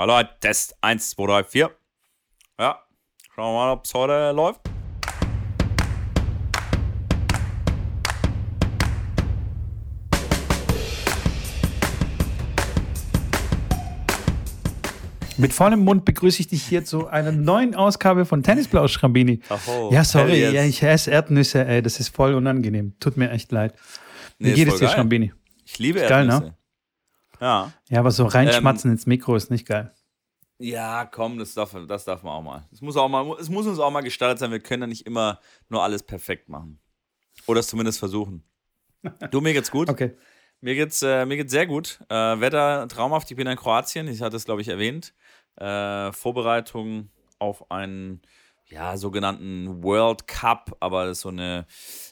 Hallo, Test 1, 2, 3, 4. Ja, schauen wir mal, ob es heute läuft. Mit vollem Mund begrüße ich dich hier zu einer neuen Ausgabe von Tennisplausch, Schrambini. Aho, ja, sorry, ja, ich esse Erdnüsse, ey, das ist voll unangenehm. Tut mir echt leid. Wie Nee, geht es dir, geil. Schrambini? Ich liebe Ist geil, ne? Ja. Ja, aber so reinschmatzen ins Mikro ist nicht geil. Ja, komm, das darf, das darf man auch mal. Es muss, auch mal. es muss uns auch mal gestaltet sein. Wir können ja nicht immer nur alles perfekt machen. Oder es zumindest versuchen. Du, mir geht's gut. Okay. Mir geht's, äh, mir geht's sehr gut. Äh, Wetter traumhaft. Ich bin in Kroatien. Ich hatte es, glaube ich, erwähnt. Äh, Vorbereitung auf einen ja, sogenannten World Cup, aber das ist so eine,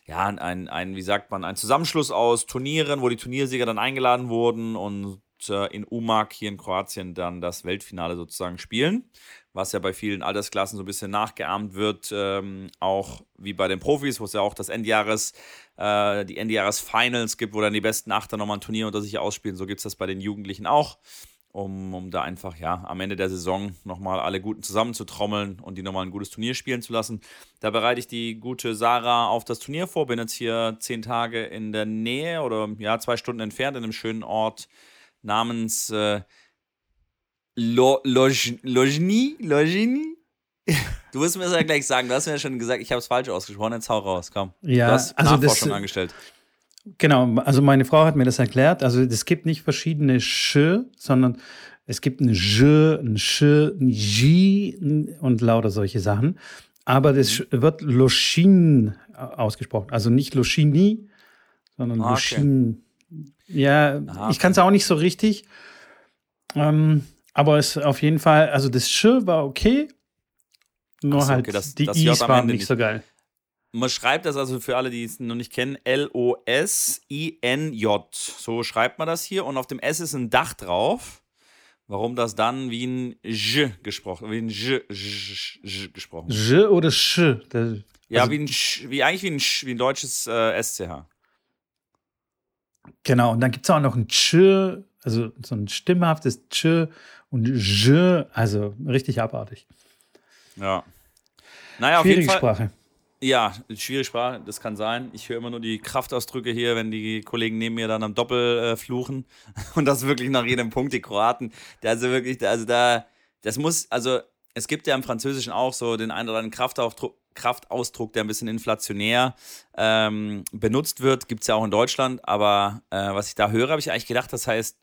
ja, ein, ein, wie sagt man, ein Zusammenschluss aus Turnieren, wo die Turniersieger dann eingeladen wurden und äh, in Umag hier in Kroatien dann das Weltfinale sozusagen spielen, was ja bei vielen Altersklassen so ein bisschen nachgeahmt wird, ähm, auch wie bei den Profis, wo es ja auch das Endjahres, äh, die Endjahres-Finals gibt, wo dann die besten Achter nochmal ein Turnier unter sich ausspielen. So gibt es das bei den Jugendlichen auch um, um da einfach ja am Ende der Saison nochmal alle Guten zusammenzutrommeln und die nochmal ein gutes Turnier spielen zu lassen. Da bereite ich die gute Sarah auf das Turnier vor. Bin jetzt hier zehn Tage in der Nähe oder ja, zwei Stunden entfernt in einem schönen Ort namens äh, Lo, Loj, Lojni? Lojni? Du wirst mir das ja gleich sagen. Du hast mir ja schon gesagt, ich habe es falsch ausgesprochen. Jetzt hau raus, komm. Ja, du hast also das- Nachforschung angestellt. Genau, also meine Frau hat mir das erklärt. Also es gibt nicht verschiedene Sch, sondern es gibt ein J, ein Sch, ein J und lauter solche Sachen. Aber das Sch- wird Loschin ausgesprochen. Also nicht Loschini, sondern Ah, okay. Loschin. Ja, Ah, ich kann es auch nicht so richtig. Ähm, aber es auf jeden Fall, also das Sch war okay. Nur so, halt okay, das- die das Is waren nicht nicht. so geil. Man schreibt das also für alle, die es noch nicht kennen, L-O-S-I-N-J. So schreibt man das hier und auf dem S ist ein Dach drauf. Warum das dann wie ein J gesprochen, wie ein J, J, J gesprochen. J oder Sch. Das, Ja, also- wie ein Sch, wie eigentlich wie ein, Sch, wie ein deutsches äh, SCH. Genau, und dann gibt es auch noch ein Tsch, also so ein stimmhaftes Tsch und J, also richtig abartig. Ja. Naja, auf jeden Schwierige Fall. Sprache. Ja, schwierige Sprache, das kann sein. Ich höre immer nur die Kraftausdrücke hier, wenn die Kollegen neben mir dann am Doppel äh, fluchen. Und das wirklich nach jedem Punkt, die Kroaten. Da also wirklich, also da, das muss, also es gibt ja im Französischen auch so den einen oder anderen Kraftausdruck, Kraftausdruck, der ein bisschen inflationär ähm, benutzt wird. Gibt es ja auch in Deutschland. Aber äh, was ich da höre, habe ich eigentlich gedacht, das heißt,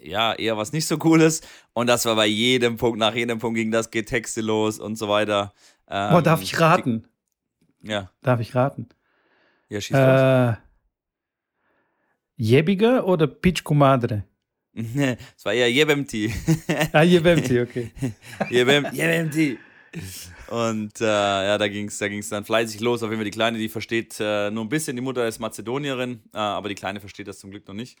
ja, eher was nicht so Cooles. Und das war bei jedem Punkt, nach jedem Punkt ging das, geht Texte los und so weiter. Ähm, Boah, darf ich raten? Ja, Darf ich raten? ja, schieß. Äh, Jebiger oder Pichku Madre? Es war eher Jebemti. Ah, Jebemti, okay. Jebem, Jebemti. Und äh, ja, da ging es da ging's dann fleißig los. Auf jeden Fall die Kleine, die versteht äh, nur ein bisschen. Die Mutter ist Mazedonierin, äh, aber die Kleine versteht das zum Glück noch nicht.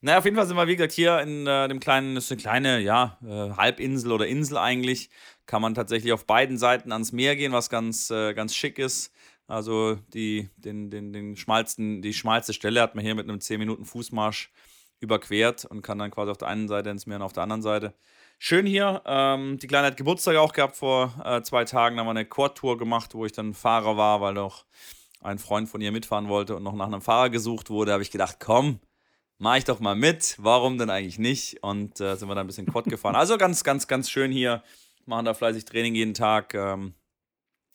Naja, auf jeden Fall sind wir, wie gesagt, hier in äh, dem kleinen, das ist eine kleine, ja, äh, Halbinsel oder Insel eigentlich. Kann man tatsächlich auf beiden Seiten ans Meer gehen, was ganz, äh, ganz schick ist. Also die, den, den, den schmalsten, die schmalste Stelle hat man hier mit einem 10 Minuten Fußmarsch überquert und kann dann quasi auf der einen Seite ins Meer und auf der anderen Seite. Schön hier. Ähm, die Kleine hat Geburtstag auch gehabt vor äh, zwei Tagen. Da haben wir eine Quad-Tour gemacht, wo ich dann Fahrer war, weil noch ein Freund von ihr mitfahren wollte und noch nach einem Fahrer gesucht wurde. Da habe ich gedacht, komm, mach ich doch mal mit. Warum denn eigentlich nicht? Und äh, sind wir dann ein bisschen Quad gefahren. Also ganz, ganz, ganz schön hier. Machen da fleißig Training jeden Tag. Ähm,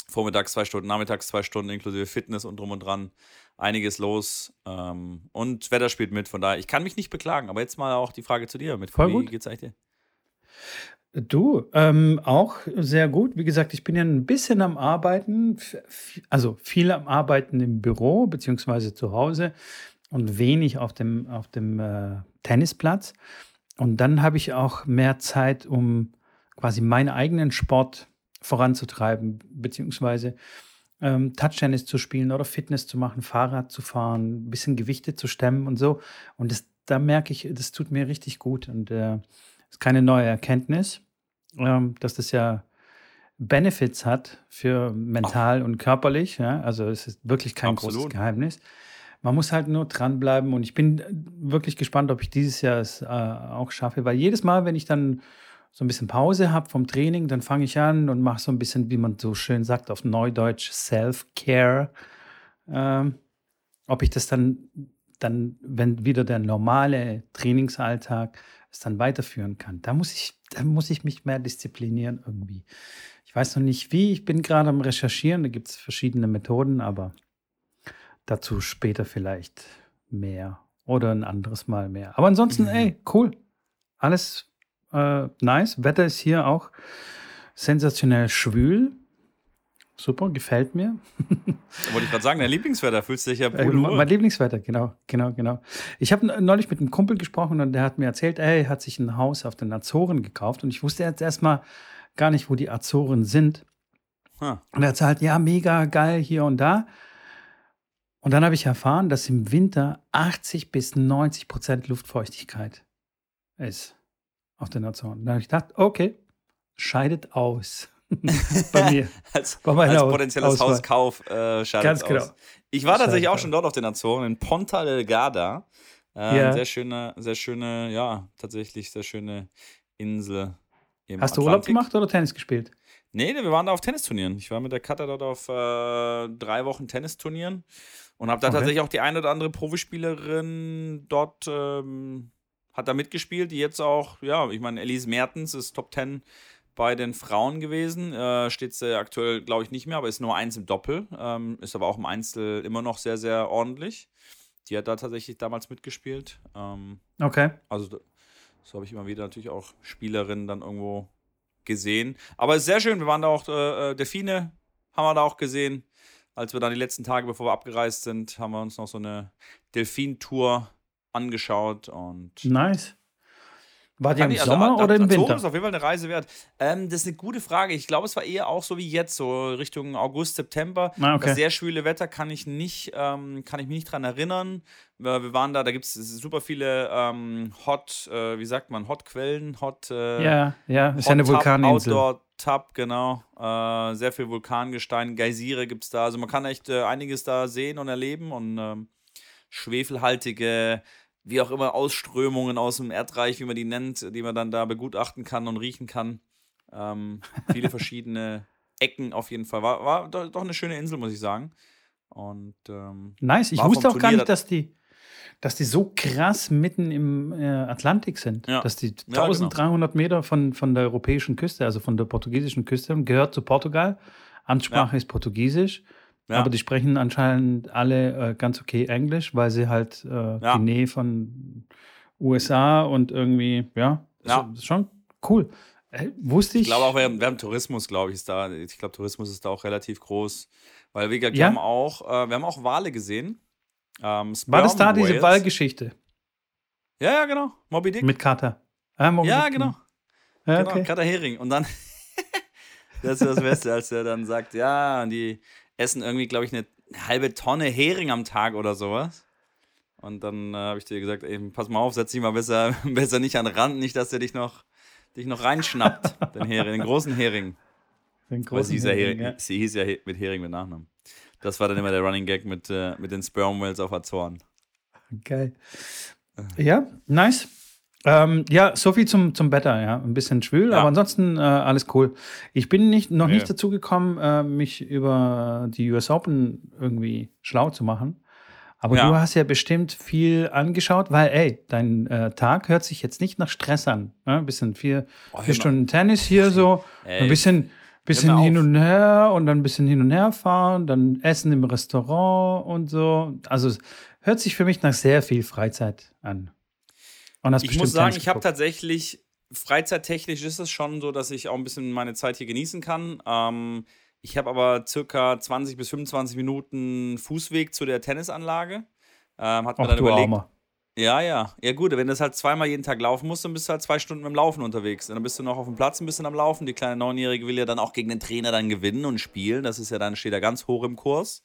vormittags zwei Stunden, nachmittags zwei Stunden inklusive Fitness und drum und dran. Einiges los. Ähm, und Wetter spielt mit. Von daher, ich kann mich nicht beklagen. Aber jetzt mal auch die Frage zu dir. Mit Voll wie gut. geht's eigentlich dir? Du, ähm, auch sehr gut. Wie gesagt, ich bin ja ein bisschen am Arbeiten, also viel am Arbeiten im Büro beziehungsweise zu Hause und wenig auf dem, auf dem äh, Tennisplatz. Und dann habe ich auch mehr Zeit, um quasi meinen eigenen Sport voranzutreiben, beziehungsweise ähm, Touchtennis zu spielen oder Fitness zu machen, Fahrrad zu fahren, ein bisschen Gewichte zu stemmen und so. Und das, da merke ich, das tut mir richtig gut. Und äh, ist keine neue Erkenntnis, ähm, dass das ja Benefits hat für mental und körperlich. Ja? Also es ist wirklich kein großes Absolut. Geheimnis. Man muss halt nur dranbleiben und ich bin wirklich gespannt, ob ich dieses Jahr es äh, auch schaffe, weil jedes Mal, wenn ich dann so ein bisschen Pause habe vom Training, dann fange ich an und mache so ein bisschen, wie man so schön sagt, auf Neudeutsch Self-Care. Ähm, ob ich das dann, dann, wenn wieder der normale Trainingsalltag es dann weiterführen kann. Da muss ich, da muss ich mich mehr disziplinieren irgendwie. Ich weiß noch nicht wie, ich bin gerade am Recherchieren, da gibt es verschiedene Methoden, aber dazu später vielleicht mehr oder ein anderes Mal mehr. Aber ansonsten, mhm. ey, cool. Alles äh, nice. Wetter ist hier auch sensationell schwül. Super, gefällt mir. wollte ich gerade sagen, dein Lieblingswetter, fühlst du dich ja äh, Mein Lieblingswetter, genau, genau, genau. Ich habe neulich mit einem Kumpel gesprochen und der hat mir erzählt, ey, er hat sich ein Haus auf den Azoren gekauft und ich wusste jetzt erstmal gar nicht, wo die Azoren sind. Huh. Und er hat halt, ja, mega geil hier und da. Und dann habe ich erfahren, dass im Winter 80 bis 90 Prozent Luftfeuchtigkeit ist auf den Azoren. Da habe ich gedacht, okay, scheidet aus. bei mir. als, bei als potenzielles Auswahl. Hauskauf äh, Ganz genau. Aus. Ich war tatsächlich auch schon dort auf den Azoren, in Ponta Delgada. Äh, ja. Sehr schöne, sehr schöne, ja, tatsächlich sehr schöne Insel. Hast du Urlaub gemacht oder Tennis gespielt? Nee, wir waren da auf Tennisturnieren. Ich war mit der Katha dort auf äh, drei Wochen Tennisturnieren und habe da okay. tatsächlich auch die eine oder andere Profispielerin dort ähm, hat da mitgespielt, die jetzt auch, ja, ich meine, Elise Mertens ist Top 10 bei den Frauen gewesen. Äh, steht sie aktuell, glaube ich, nicht mehr, aber ist nur eins im Doppel. Ähm, ist aber auch im Einzel immer noch sehr, sehr ordentlich. Die hat da tatsächlich damals mitgespielt. Ähm, okay. Also, so habe ich immer wieder natürlich auch Spielerinnen dann irgendwo gesehen. Aber es ist sehr schön. Wir waren da auch, äh, äh, Delfine haben wir da auch gesehen. Als wir dann die letzten Tage, bevor wir abgereist sind, haben wir uns noch so eine Delfin-Tour angeschaut und. Nice. War die im also, Sommer oder im Winter? Das ist auf jeden Fall eine Reise wert. Ähm, das ist eine gute Frage. Ich glaube, es war eher auch so wie jetzt, so Richtung August, September. Ah, okay. Das sehr schwüle Wetter kann ich nicht, ähm, kann ich mich nicht dran erinnern. Wir, waren da, da gibt es super viele ähm, Hot, äh, wie sagt man, Hot-Quellen, Hot. Äh, ja, ja, ist ja eine Vulkaninsel. Outdoor Tab, genau. Äh, sehr viel Vulkangestein, Geysire gibt es da. Also man kann echt äh, einiges da sehen und erleben und ähm, schwefelhaltige wie auch immer, Ausströmungen aus dem Erdreich, wie man die nennt, die man dann da begutachten kann und riechen kann. Ähm, viele verschiedene Ecken auf jeden Fall. War, war doch eine schöne Insel, muss ich sagen. Und, ähm, nice, ich wusste auch Turnier, gar nicht, dass die, dass die so krass mitten im äh, Atlantik sind. Ja. Dass die 1300 ja, genau. Meter von, von der europäischen Küste, also von der portugiesischen Küste, gehört zu Portugal. Amtssprache ja. ist Portugiesisch. Ja. Aber die sprechen anscheinend alle äh, ganz okay Englisch, weil sie halt äh, ja. die Nähe von USA und irgendwie, ja, ja. Ist, ist schon cool. Äh, wusste ich. Ich glaube auch, wir haben Tourismus, glaube ich, ist da. Ich glaube, Tourismus ist da auch relativ groß. Weil wir, wir haben auch, äh, wir haben auch Wale gesehen. Ähm, War das da diese Wahlgeschichte? Ja, ja, genau. Moby Dick. Mit Kater. Ah, ja, genau. Ja, genau, okay. Kater Hering. Und dann, das ist das Beste, als er dann sagt, ja, die, essen irgendwie, glaube ich, eine halbe Tonne Hering am Tag oder sowas. Und dann äh, habe ich dir gesagt, ey, pass mal auf, setz dich mal besser, besser nicht an den Rand, nicht, dass der dich noch, dich noch reinschnappt, den Hering, den großen Hering. Den großen sie, hieß ja Hering, ja. sie hieß ja mit Hering mit Nachnamen. Das war dann immer der Running Gag mit, äh, mit den Sperm Whales auf Azoren. Geil. Ja, nice. Ähm, ja, so viel zum, zum Wetter, ja. Ein bisschen schwül, ja. aber ansonsten äh, alles cool. Ich bin nicht, noch nicht dazu gekommen, äh, mich über die US Open irgendwie schlau zu machen. Aber ja. du hast ja bestimmt viel angeschaut, weil, ey, dein äh, Tag hört sich jetzt nicht nach Stress an. Ne? Ein bisschen vier, oh, vier Stunden Tennis hier so, ey. ein bisschen, bisschen hin und her und dann ein bisschen hin und her fahren, dann Essen im Restaurant und so. Also hört sich für mich nach sehr viel Freizeit an ich muss sagen, ich habe tatsächlich, freizeittechnisch ist es schon so, dass ich auch ein bisschen meine Zeit hier genießen kann. Ähm, ich habe aber circa 20 bis 25 Minuten Fußweg zu der Tennisanlage. Ähm, hat mir dann überlegt. Armer. Ja, ja. Ja, gut, wenn du das halt zweimal jeden Tag laufen musst, dann bist du halt zwei Stunden mit dem Laufen unterwegs. Und dann bist du noch auf dem Platz ein bisschen am Laufen. Die kleine Neunjährige will ja dann auch gegen den Trainer dann gewinnen und spielen. Das ist ja dann, steht da ganz hoch im Kurs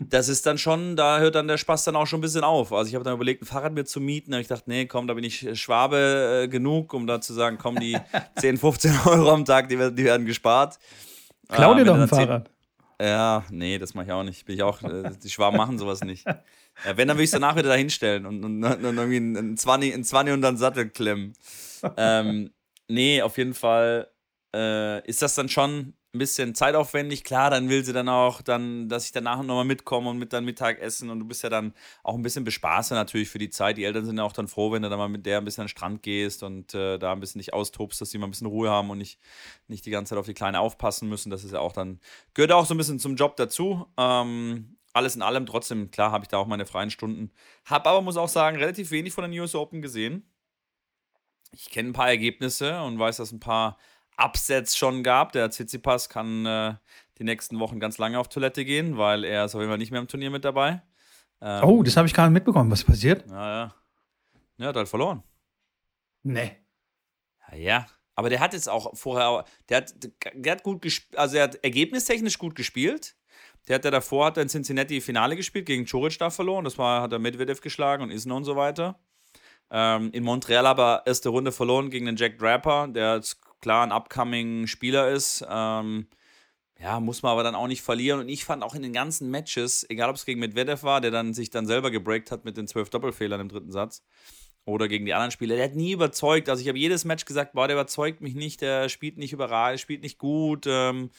das ist dann schon, da hört dann der Spaß dann auch schon ein bisschen auf. Also ich habe dann überlegt, ein Fahrrad mir zu mieten. Da habe ich gedacht, nee, komm, da bin ich Schwabe äh, genug, um da zu sagen, komm, die 10, 15 Euro am Tag, die werden, die werden gespart. Klau dir äh, doch ein Fahrrad. Ja, nee, das mache ich auch nicht. Bin ich auch, äh, die Schwaben machen sowas nicht. Ja, wenn, dann würde ich es danach wieder dahinstellen und, und, und irgendwie ein 20, ein 20 und dann Sattel klemmen. Ähm, nee, auf jeden Fall äh, ist das dann schon ein bisschen zeitaufwendig. Klar, dann will sie dann auch, dann, dass ich danach nochmal mitkomme und mit dann Mittag essen und du bist ja dann auch ein bisschen bespaßer natürlich für die Zeit. Die Eltern sind ja auch dann froh, wenn du dann mal mit der ein bisschen an den Strand gehst und äh, da ein bisschen dich austobst, dass sie mal ein bisschen Ruhe haben und nicht, nicht die ganze Zeit auf die Kleine aufpassen müssen. Das ist ja auch dann, gehört auch so ein bisschen zum Job dazu. Ähm, alles in allem, trotzdem, klar, habe ich da auch meine freien Stunden. Habe aber, muss auch sagen, relativ wenig von den US Open gesehen. Ich kenne ein paar Ergebnisse und weiß, dass ein paar Upsets schon gab. Der Tsitsipas kann äh, die nächsten Wochen ganz lange auf Toilette gehen, weil er ist auf jeden Fall nicht mehr im Turnier mit dabei. Ähm, oh, das habe ich gerade mitbekommen. Was passiert? Ja, ja. Ja, hat halt verloren. Nee. Ja, ja. Aber der hat jetzt auch vorher, der hat, der hat gut gespielt, also er hat ergebnistechnisch gut gespielt. Der hat ja davor, hat er in Cincinnati Finale gespielt, gegen Choric da verloren. Das war, hat er Medvedev geschlagen und Isner und so weiter. Ähm, in Montreal aber erste Runde verloren gegen den Jack Draper, der jetzt klar ein upcoming Spieler ist. Ähm, ja, muss man aber dann auch nicht verlieren. Und ich fand auch in den ganzen Matches, egal ob es gegen Medvedev war, der dann sich dann selber gebreakt hat mit den zwölf Doppelfehlern im dritten Satz, oder gegen die anderen Spieler, der hat nie überzeugt. Also ich habe jedes Match gesagt, boah, der überzeugt mich nicht, der spielt nicht überall, spielt nicht gut. Ähm,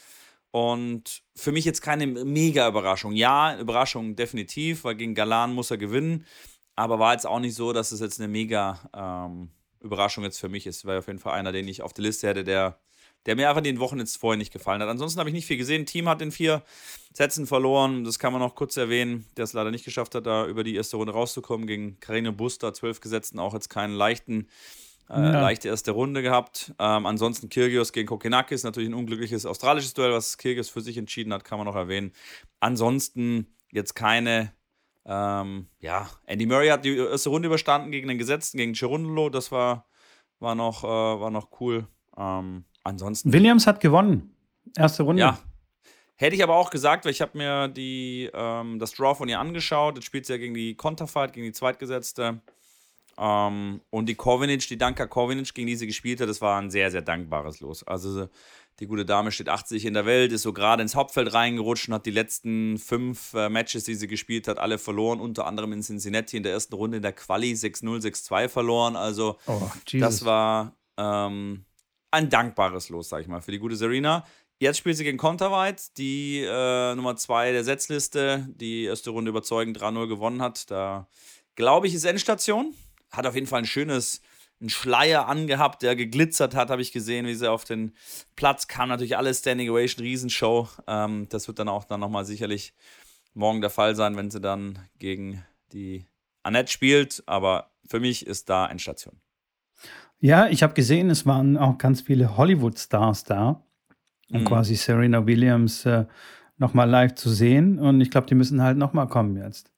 und für mich jetzt keine mega Überraschung. Ja, Überraschung definitiv, weil gegen Galan muss er gewinnen. Aber war jetzt auch nicht so, dass es jetzt eine mega ähm, Überraschung jetzt für mich ist. War auf jeden Fall einer, den ich auf der Liste hätte, der, der mir einfach in den Wochen jetzt vorher nicht gefallen hat. Ansonsten habe ich nicht viel gesehen. Team hat in vier Sätzen verloren. Das kann man noch kurz erwähnen, der es leider nicht geschafft hat, da über die erste Runde rauszukommen. Gegen Karine Buster, zwölf Gesetzten, auch jetzt keinen leichten, äh, ja. leichte erste Runde gehabt. Ähm, ansonsten Kirgios gegen Kokenakis, natürlich ein unglückliches australisches Duell, was Kirgios für sich entschieden hat, kann man noch erwähnen. Ansonsten jetzt keine ähm, ja, Andy Murray hat die erste Runde überstanden gegen den Gesetzten, gegen Cerundolo. Das war, war, noch, äh, war noch cool. Ähm, ansonsten. Williams hat gewonnen. Erste Runde. Ja. Hätte ich aber auch gesagt, weil ich habe mir die, ähm, das Draw von ihr angeschaut. Jetzt spielt sie ja gegen die Konterfight, gegen die Zweitgesetzte. Ähm, und die Kovinic, die Danka Kovinic, gegen die sie gespielt hat, das war ein sehr, sehr dankbares Los. Also die gute Dame steht 80 in der Welt, ist so gerade ins Hauptfeld reingerutscht und hat die letzten fünf äh, Matches, die sie gespielt hat, alle verloren. Unter anderem in Cincinnati in der ersten Runde in der Quali 6-0, 6-2 verloren. Also oh, das war ähm, ein dankbares Los, sag ich mal, für die gute Serena. Jetzt spielt sie gegen Konterweit, die äh, Nummer 2 der Setzliste, die erste Runde überzeugend 3-0 gewonnen hat. Da glaube ich, ist Endstation. Hat auf jeden Fall ein schönes einen Schleier angehabt, der geglitzert hat, habe ich gesehen, wie sie auf den Platz kam. Natürlich alles Standing Ovation, Riesenshow. Ähm, das wird dann auch dann nochmal sicherlich morgen der Fall sein, wenn sie dann gegen die Annette spielt. Aber für mich ist da Endstation. Ja, ich habe gesehen, es waren auch ganz viele Hollywood-Stars da, um mhm. quasi Serena Williams äh, nochmal live zu sehen. Und ich glaube, die müssen halt nochmal kommen jetzt.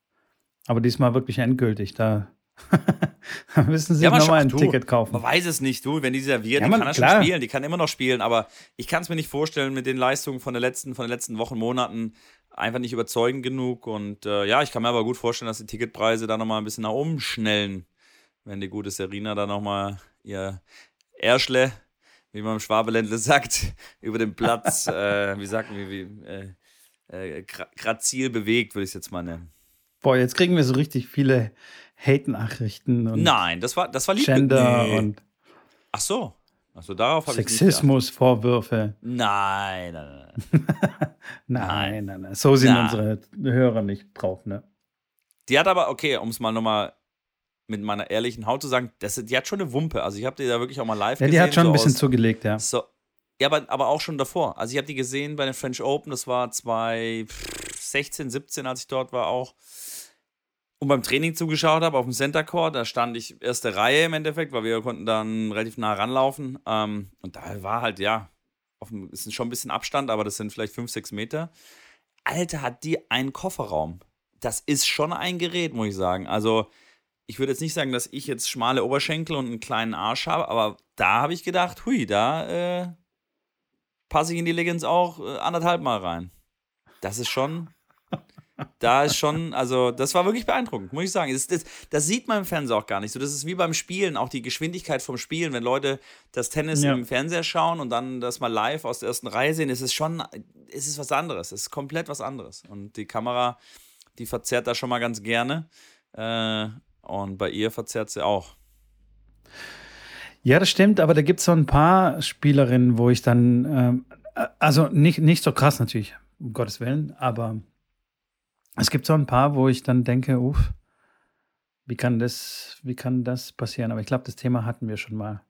Aber diesmal wirklich endgültig. Da müssen sie ja, nochmal ein du, Ticket kaufen. Man weiß es nicht, du, wenn die serviert, ja, die kann er schon spielen, die kann immer noch spielen, aber ich kann es mir nicht vorstellen mit den Leistungen von, der letzten, von den letzten Wochen, Monaten, einfach nicht überzeugend genug. Und äh, ja, ich kann mir aber gut vorstellen, dass die Ticketpreise da nochmal ein bisschen nach oben schnellen, wenn die gute Serena da nochmal ihr Erschle, wie man im Schwabeländle sagt, über den Platz, äh, wie sagt man, wie, wie äh, äh grazil bewegt, würde ich es jetzt mal nennen. Boah, jetzt kriegen wir so richtig viele Hate-Nachrichten und Nein, das war, das war lieb. Gender nee. und Ach so. Achso, darauf habe ich Sexismusvorwürfe. Nein, nein, nein. nein, nein, nein. So sind nein. unsere Hörer nicht drauf, ne? Die hat aber, okay, um es mal nochmal mit meiner ehrlichen Haut zu sagen, das, die hat schon eine Wumpe. Also ich habe die da wirklich auch mal live ja, gesehen. Ja, die hat schon so ein bisschen aus, zugelegt, ja. So, ja, aber, aber auch schon davor. Also ich habe die gesehen bei den French Open, das war 2016, 17, als ich dort war auch und beim Training zugeschaut habe auf dem Center Court, da stand ich erste Reihe im Endeffekt, weil wir konnten dann relativ nah ranlaufen. Ähm, und da war halt, ja, dem, ist schon ein bisschen Abstand, aber das sind vielleicht fünf, sechs Meter. Alter, hat die einen Kofferraum. Das ist schon ein Gerät, muss ich sagen. Also, ich würde jetzt nicht sagen, dass ich jetzt schmale Oberschenkel und einen kleinen Arsch habe, aber da habe ich gedacht, hui, da äh, passe ich in die Legends auch äh, anderthalb Mal rein. Das ist schon da ist schon, also das war wirklich beeindruckend, muss ich sagen. Das, das, das, sieht man im Fernsehen auch gar nicht so. Das ist wie beim Spielen, auch die Geschwindigkeit vom Spielen. Wenn Leute das Tennis ja. im Fernseher schauen und dann das mal live aus der ersten Reihe sehen, ist es schon, ist es was anderes. Es ist komplett was anderes. Und die Kamera, die verzerrt da schon mal ganz gerne. Äh, und bei ihr verzerrt sie auch. Ja, das stimmt, aber da gibt es so ein paar Spielerinnen, wo ich dann, ähm, äh, also nicht, nicht so krass natürlich, um Gottes Willen, aber es gibt so ein paar, wo ich dann denke, uff, wie kann das, wie kann das passieren? Aber ich glaube, das Thema hatten wir schon mal.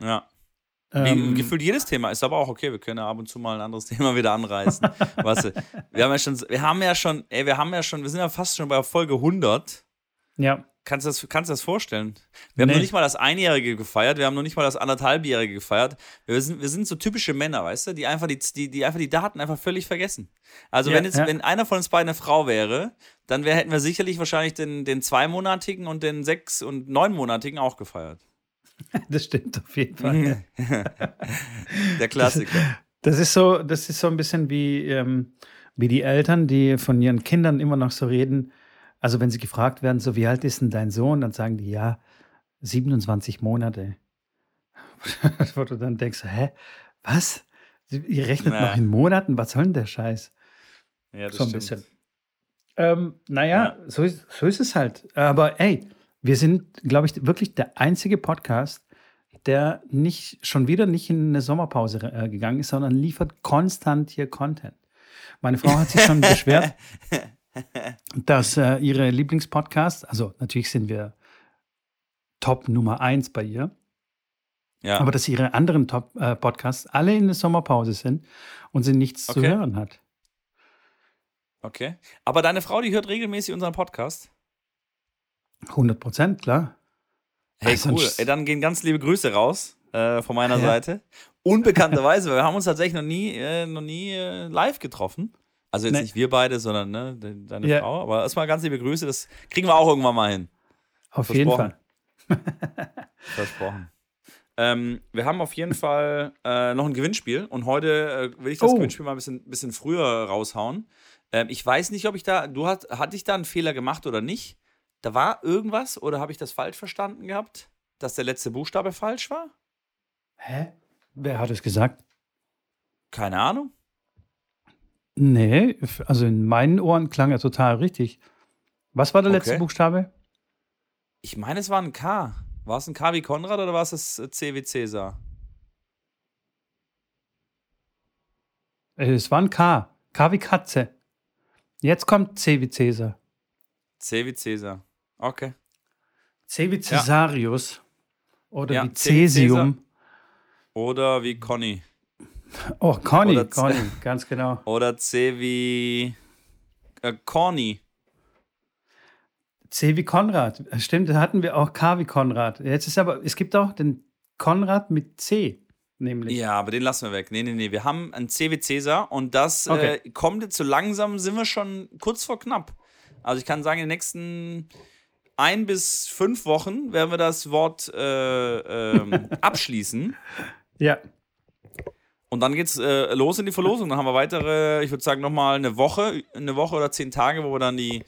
Ja. Ähm, gefühlt jedes Thema ist aber auch okay. Wir können ja ab und zu mal ein anderes Thema wieder anreißen. weißt du, wir haben ja schon, wir haben ja schon, ey, wir haben ja schon, wir sind ja fast schon bei Folge 100. Ja. Kannst du das, kannst du das vorstellen? Wir haben nee. noch nicht mal das Einjährige gefeiert, wir haben noch nicht mal das anderthalbjährige gefeiert. Wir sind, wir sind so typische Männer, weißt du, die einfach die, die, die einfach die Daten einfach völlig vergessen. Also ja, wenn jetzt, ja. wenn einer von uns beiden eine Frau wäre, dann wär, hätten wir sicherlich wahrscheinlich den, den zweimonatigen und den sechs- und neunmonatigen auch gefeiert. Das stimmt auf jeden Fall. Der Klassiker. Das, das, ist so, das ist so ein bisschen wie, ähm, wie die Eltern, die von ihren Kindern immer noch so reden also wenn sie gefragt werden, so wie alt ist denn dein Sohn, dann sagen die ja 27 Monate. Wo du dann denkst, hä, was? Ihr rechnet Na. noch in Monaten? Was soll denn der Scheiß? Ja, das so ein stimmt. bisschen. Ähm, naja, ja. so, ist, so ist es halt. Aber ey, wir sind, glaube ich, wirklich der einzige Podcast, der nicht schon wieder nicht in eine Sommerpause äh, gegangen ist, sondern liefert konstant hier Content. Meine Frau hat sich schon beschwert. dass äh, ihre Lieblingspodcast, also natürlich sind wir Top Nummer eins bei ihr, ja. aber dass ihre anderen Top-Podcasts äh, alle in der Sommerpause sind und sie nichts okay. zu hören hat. Okay. Aber deine Frau, die hört regelmäßig unseren Podcast? 100 Prozent, klar. Hey, also cool. Ey, dann gehen ganz liebe Grüße raus äh, von meiner ja. Seite. Unbekannterweise, weil wir haben uns tatsächlich noch nie, äh, noch nie äh, live getroffen. Also jetzt nee. nicht wir beide, sondern ne, deine ja. Frau. Aber erstmal ganz liebe Grüße. Das kriegen wir auch irgendwann mal hin. Auf jeden Fall. Versprochen. Ähm, wir haben auf jeden Fall äh, noch ein Gewinnspiel und heute äh, will ich das oh. Gewinnspiel mal ein bisschen, bisschen früher raushauen. Ähm, ich weiß nicht, ob ich da, du hast, hatte ich da einen Fehler gemacht oder nicht? Da war irgendwas oder habe ich das falsch verstanden gehabt, dass der letzte Buchstabe falsch war? Hä? Wer hat es gesagt? Keine Ahnung. Nee, also in meinen Ohren klang er total richtig. Was war der letzte Buchstabe? Ich meine, es war ein K. War es ein K wie Konrad oder war es das C wie Cäsar? Äh, es war ein K. K wie Katze. Jetzt kommt C wie Cäsar. C wie Cäsar. Okay. C wie Cäsarius. Ja. Oder ja, wie Cäsium. Oder wie Conny. Oh, Conny, Oder Conny, ganz genau. Oder C wie äh, Corny. C wie Konrad. Stimmt, da hatten wir auch K wie Konrad. Jetzt ist aber, es gibt auch den Konrad mit C, nämlich. Ja, aber den lassen wir weg. Nee, nee, nee. Wir haben ein C wie Cäsar und das okay. äh, kommt jetzt so langsam, sind wir schon kurz vor knapp. Also ich kann sagen, in den nächsten ein bis fünf Wochen werden wir das Wort äh, ähm, abschließen. Ja. Und dann geht's äh, los in die Verlosung. Dann haben wir weitere, ich würde sagen, nochmal eine Woche, eine Woche oder zehn Tage, wo wir dann die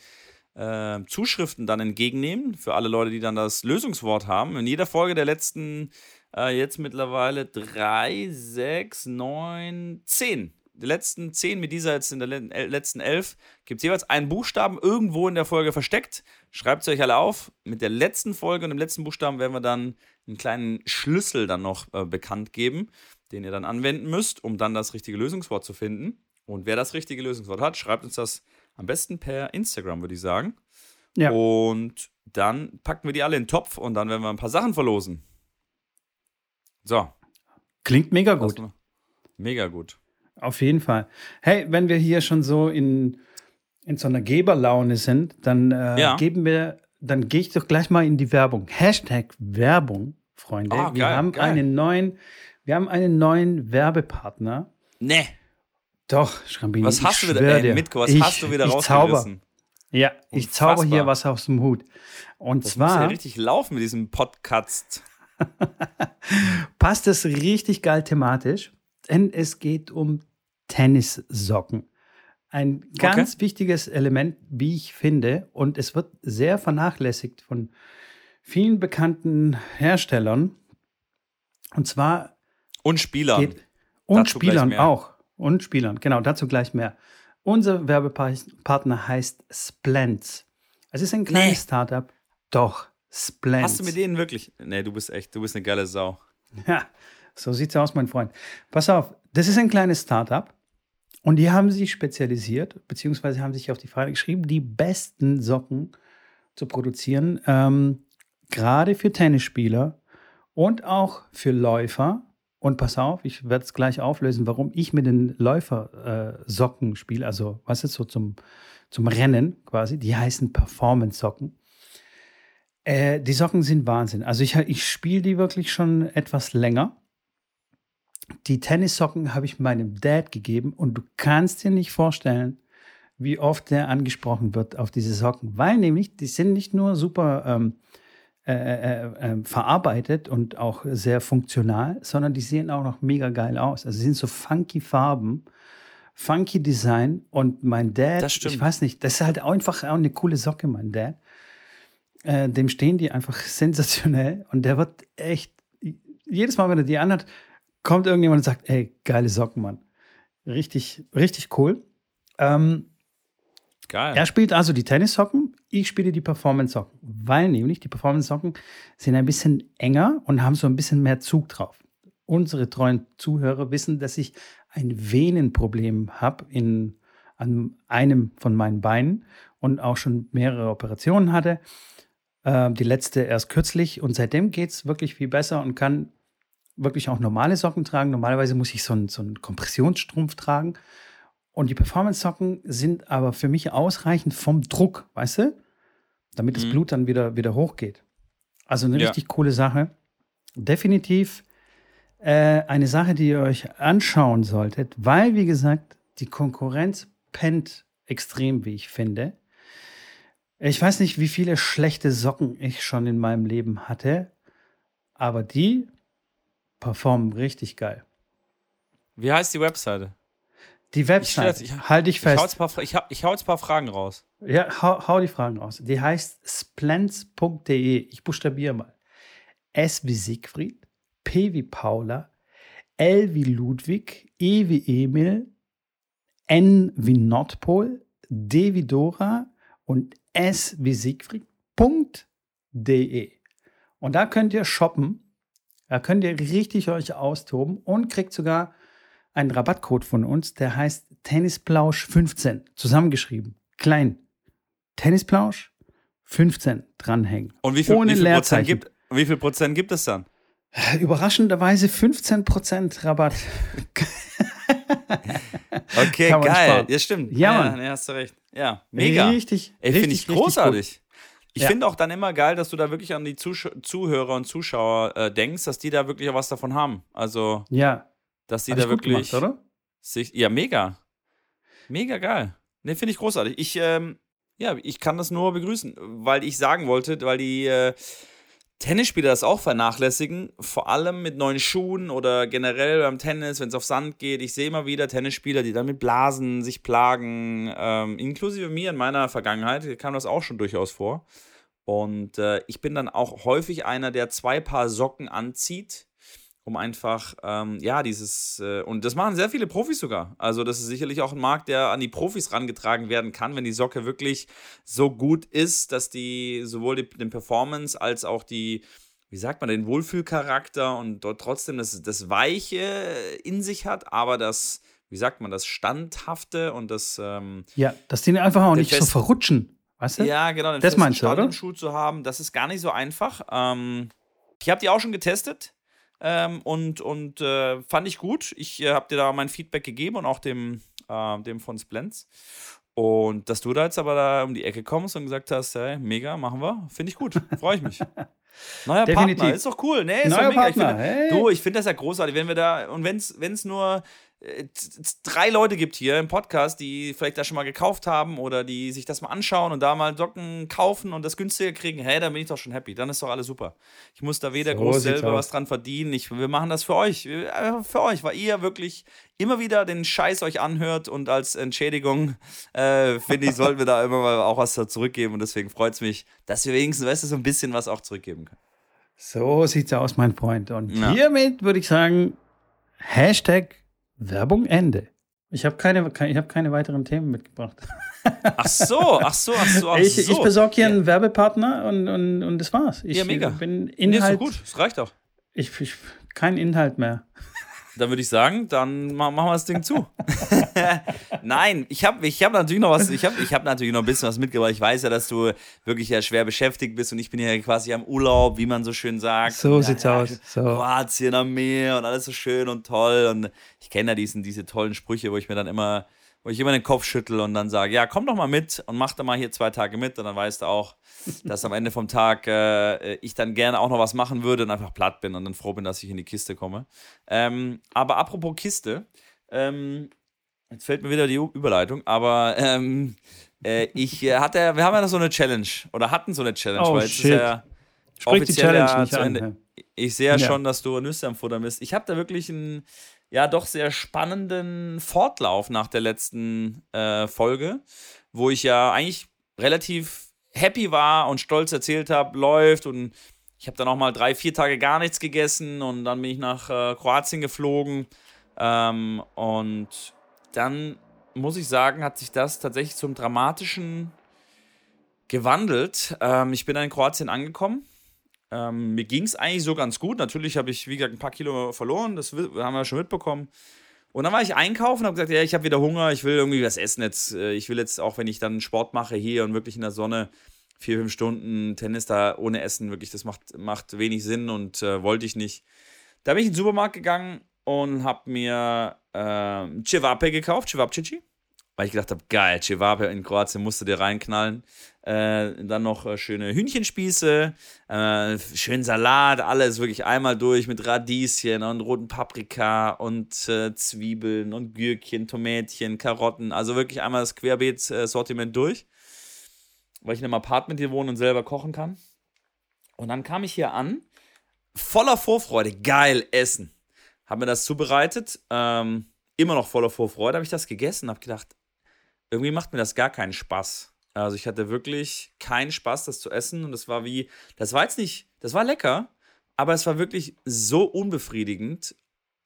äh, Zuschriften dann entgegennehmen. Für alle Leute, die dann das Lösungswort haben. In jeder Folge der letzten, äh, jetzt mittlerweile drei, sechs, neun, zehn. Die letzten zehn mit dieser jetzt in der letzten elf gibt es jeweils einen Buchstaben irgendwo in der Folge versteckt. Schreibt es euch alle auf. Mit der letzten Folge und dem letzten Buchstaben werden wir dann einen kleinen Schlüssel dann noch äh, bekannt geben den ihr dann anwenden müsst, um dann das richtige Lösungswort zu finden. Und wer das richtige Lösungswort hat, schreibt uns das am besten per Instagram, würde ich sagen. Ja. Und dann packen wir die alle in den Topf und dann werden wir ein paar Sachen verlosen. So. Klingt mega gut. Mega gut. Auf jeden Fall. Hey, wenn wir hier schon so in, in so einer Geberlaune sind, dann äh, ja. geben wir, dann gehe ich doch gleich mal in die Werbung. Hashtag Werbung, Freunde. Oh, wir haben geil. einen neuen wir haben einen neuen Werbepartner. Nee. Doch, Schrambini. Was hast du wieder, ey, Mitko, was ich, hast du wieder rausgerissen? Ja, Unfassbar. ich zauber hier was aus dem Hut. Und das zwar. Muss ja richtig laufen mit diesem Podcast. passt es richtig geil thematisch, denn es geht um Tennissocken. Ein ganz okay. wichtiges Element, wie ich finde, und es wird sehr vernachlässigt von vielen bekannten Herstellern. Und zwar und Spielern. Geht, und dazu Spielern auch. Und Spielern, genau, dazu gleich mehr. Unser Werbepartner heißt Splends. Es ist ein kleines nee. Startup. Doch, Splends. Hast du mit denen wirklich? Nee, du bist echt, du bist eine geile Sau. Ja, so sieht's aus, mein Freund. Pass auf, das ist ein kleines Startup und die haben sich spezialisiert, beziehungsweise haben sich auf die Fahne geschrieben, die besten Socken zu produzieren, ähm, gerade für Tennisspieler und auch für Läufer. Und pass auf, ich werde es gleich auflösen, warum ich mit den Läufersocken äh, spiele, also was ist so zum, zum Rennen quasi, die heißen Performance-Socken. Äh, die Socken sind Wahnsinn. Also ich, ich spiele die wirklich schon etwas länger. Die Tennissocken habe ich meinem Dad gegeben und du kannst dir nicht vorstellen, wie oft der angesprochen wird auf diese Socken, weil nämlich die sind nicht nur super ähm, äh, äh, äh, verarbeitet und auch sehr funktional, sondern die sehen auch noch mega geil aus. Also sie sind so funky Farben, funky Design und mein Dad, ich weiß nicht, das ist halt einfach auch eine coole Socke, mein Dad. Äh, dem stehen die einfach sensationell und der wird echt jedes Mal, wenn er die anhat, kommt irgendjemand und sagt, ey, geile Socken, Mann. Richtig, richtig cool. Ähm, Geil. Er spielt also die Tennissocken, ich spiele die Performance-Socken, weil nämlich die Performance-Socken sind ein bisschen enger und haben so ein bisschen mehr Zug drauf. Unsere treuen Zuhörer wissen, dass ich ein Venenproblem habe in, an einem von meinen Beinen und auch schon mehrere Operationen hatte. Äh, die letzte erst kürzlich und seitdem geht es wirklich viel besser und kann wirklich auch normale Socken tragen. Normalerweise muss ich so einen, so einen Kompressionsstrumpf tragen. Und die Performance-Socken sind aber für mich ausreichend vom Druck, weißt du? Damit das mhm. Blut dann wieder, wieder hochgeht. Also eine ja. richtig coole Sache. Definitiv äh, eine Sache, die ihr euch anschauen solltet, weil, wie gesagt, die Konkurrenz pennt extrem, wie ich finde. Ich weiß nicht, wie viele schlechte Socken ich schon in meinem Leben hatte, aber die performen richtig geil. Wie heißt die Webseite? Die Website, ich, halte ich fest. Ich hau, paar, ich, ich hau jetzt ein paar Fragen raus. Ja, hau, hau die Fragen raus. Die heißt splens.de. Ich buchstabiere mal. S wie Siegfried, P wie Paula, L wie Ludwig, E wie Emil, N wie Nordpol, D wie Dora und S wie Siegfried.de. Und da könnt ihr shoppen. Da könnt ihr richtig euch austoben und kriegt sogar einen Rabattcode von uns, der heißt Tennisplausch15, zusammengeschrieben, klein. Tennisplausch 15 dranhängen. Und wie viel, Ohne wie viel Prozent gibt, wie viel Prozent gibt es dann? Überraschenderweise 15 Prozent Rabatt. okay, geil. Ja, stimmt. Ja, Mann. Ja, hast du recht. Ja, mega. Richtig. Ey, finde ich großartig. Ich ja. finde auch dann immer geil, dass du da wirklich an die Zuh Zuhörer und Zuschauer äh, denkst, dass die da wirklich auch was davon haben. Also. Ja, dass sie da wirklich. Gemacht? Sich, ja, mega. Mega geil. Ne, finde ich großartig. Ich, ähm, ja, ich kann das nur begrüßen, weil ich sagen wollte, weil die äh, Tennisspieler das auch vernachlässigen, vor allem mit neuen Schuhen oder generell beim Tennis, wenn es auf Sand geht. Ich sehe immer wieder Tennisspieler, die dann mit Blasen sich plagen, ähm, inklusive mir in meiner Vergangenheit kam das auch schon durchaus vor. Und äh, ich bin dann auch häufig einer, der zwei Paar Socken anzieht um einfach, ähm, ja, dieses, äh, und das machen sehr viele Profis sogar. Also, das ist sicherlich auch ein Markt, der an die Profis rangetragen werden kann, wenn die Socke wirklich so gut ist, dass die sowohl die, den Performance als auch die, wie sagt man, den Wohlfühlcharakter und dort trotzdem das, das Weiche in sich hat, aber das, wie sagt man, das Standhafte und das. Ähm, ja, dass die einfach auch nicht so verrutschen. Weißt du? Ja, genau. Den das meinst du, oder? Schuh zu haben, das ist gar nicht so einfach. Ähm, ich habe die auch schon getestet. Ähm, und und äh, fand ich gut. Ich äh, habe dir da mein Feedback gegeben und auch dem, äh, dem von Splens. Und dass du da jetzt aber da um die Ecke kommst und gesagt hast, hey, mega, machen wir, finde ich gut. Freue ich mich. Neuer Definitiv. Partner, ist doch cool. Nee, ist Neuer doch mega. Partner, ich finde, hey. Du, ich finde das ja großartig, wenn wir da, und wenn es nur drei Leute gibt hier im Podcast, die vielleicht das schon mal gekauft haben oder die sich das mal anschauen und da mal Socken kaufen und das günstiger kriegen, hey, dann bin ich doch schon happy. Dann ist doch alles super. Ich muss da weder so groß selber was dran verdienen. Ich, wir machen das für euch. Für euch, weil ihr wirklich immer wieder den Scheiß euch anhört und als Entschädigung, äh, finde ich, sollten wir da immer mal auch was zurückgeben und deswegen freut es mich, dass wir wenigstens, weißt du, so ein bisschen was auch zurückgeben können. So sieht's aus, mein Freund. Und ja. hiermit würde ich sagen, Hashtag Werbung Ende. Ich habe keine, keine, hab keine weiteren Themen mitgebracht. Ach so, ach so, ach so, ach ich, so. ich besorge hier ja. einen Werbepartner und, und, und das war's. Ich ja, mega. bin Inhalt. Nee, ist so gut, das reicht auch. Ich, ich, kein Inhalt mehr. Dann würde ich sagen, dann machen wir das Ding zu. Nein, ich habe ich hab natürlich noch was, ich habe ich hab natürlich noch ein bisschen was mitgebracht. Ich weiß ja, dass du wirklich ja schwer beschäftigt bist und ich bin ja quasi am Urlaub, wie man so schön sagt. So ja, sieht's ja, aus. So. Kroatien am Meer und alles so schön und toll. Und ich kenne ja diesen, diese tollen Sprüche, wo ich mir dann immer, wo ich immer den Kopf schüttel und dann sage, ja, komm doch mal mit und mach da mal hier zwei Tage mit und dann weißt du auch, dass am Ende vom Tag äh, ich dann gerne auch noch was machen würde und einfach platt bin und dann froh bin, dass ich in die Kiste komme. Ähm, aber apropos Kiste, ähm, jetzt fällt mir wieder die Überleitung, aber ähm, äh, ich äh, hatte, wir haben ja noch so eine Challenge oder hatten so eine Challenge, oh, weil jetzt shit. ist ja Sprich die Challenge nicht an. Ende. Ich sehe ja, Ja. schon, dass du Nüsse am Futtern bist. Ich habe da wirklich einen, ja, doch sehr spannenden Fortlauf nach der letzten äh, Folge, wo ich ja eigentlich relativ happy war und stolz erzählt habe, läuft und ich habe dann auch mal drei, vier Tage gar nichts gegessen und dann bin ich nach äh, Kroatien geflogen ähm, und dann muss ich sagen, hat sich das tatsächlich zum dramatischen gewandelt. Ähm, ich bin dann in Kroatien angekommen. Ähm, mir ging es eigentlich so ganz gut. Natürlich habe ich, wie gesagt, ein paar Kilo verloren. Das haben wir schon mitbekommen. Und dann war ich einkaufen und habe gesagt, ja, ich habe wieder Hunger, ich will irgendwie was essen jetzt. Äh, Ich will jetzt, auch wenn ich dann Sport mache hier und wirklich in der Sonne, vier, fünf Stunden Tennis da ohne Essen, wirklich, das macht, macht wenig Sinn und äh, wollte ich nicht. Da bin ich in den Supermarkt gegangen und habe mir äh, Cevape gekauft, Cevapcici. Weil ich gedacht habe, geil, Cevape in Kroatien musst du dir reinknallen. Äh, dann noch äh, schöne Hühnchenspieße, äh, schön Salat, alles wirklich einmal durch mit Radieschen und roten Paprika und äh, Zwiebeln und Gürkchen, Tomätchen, Karotten. Also wirklich einmal das Querbeet-Sortiment durch. Weil ich in einem Apartment hier wohne und selber kochen kann. Und dann kam ich hier an, voller Vorfreude, geil essen. Habe mir das zubereitet, ähm, immer noch voller Vorfreude, habe ich das gegessen, habe gedacht, irgendwie macht mir das gar keinen Spaß. Also ich hatte wirklich keinen Spaß, das zu essen und das war wie, das war jetzt nicht, das war lecker, aber es war wirklich so unbefriedigend,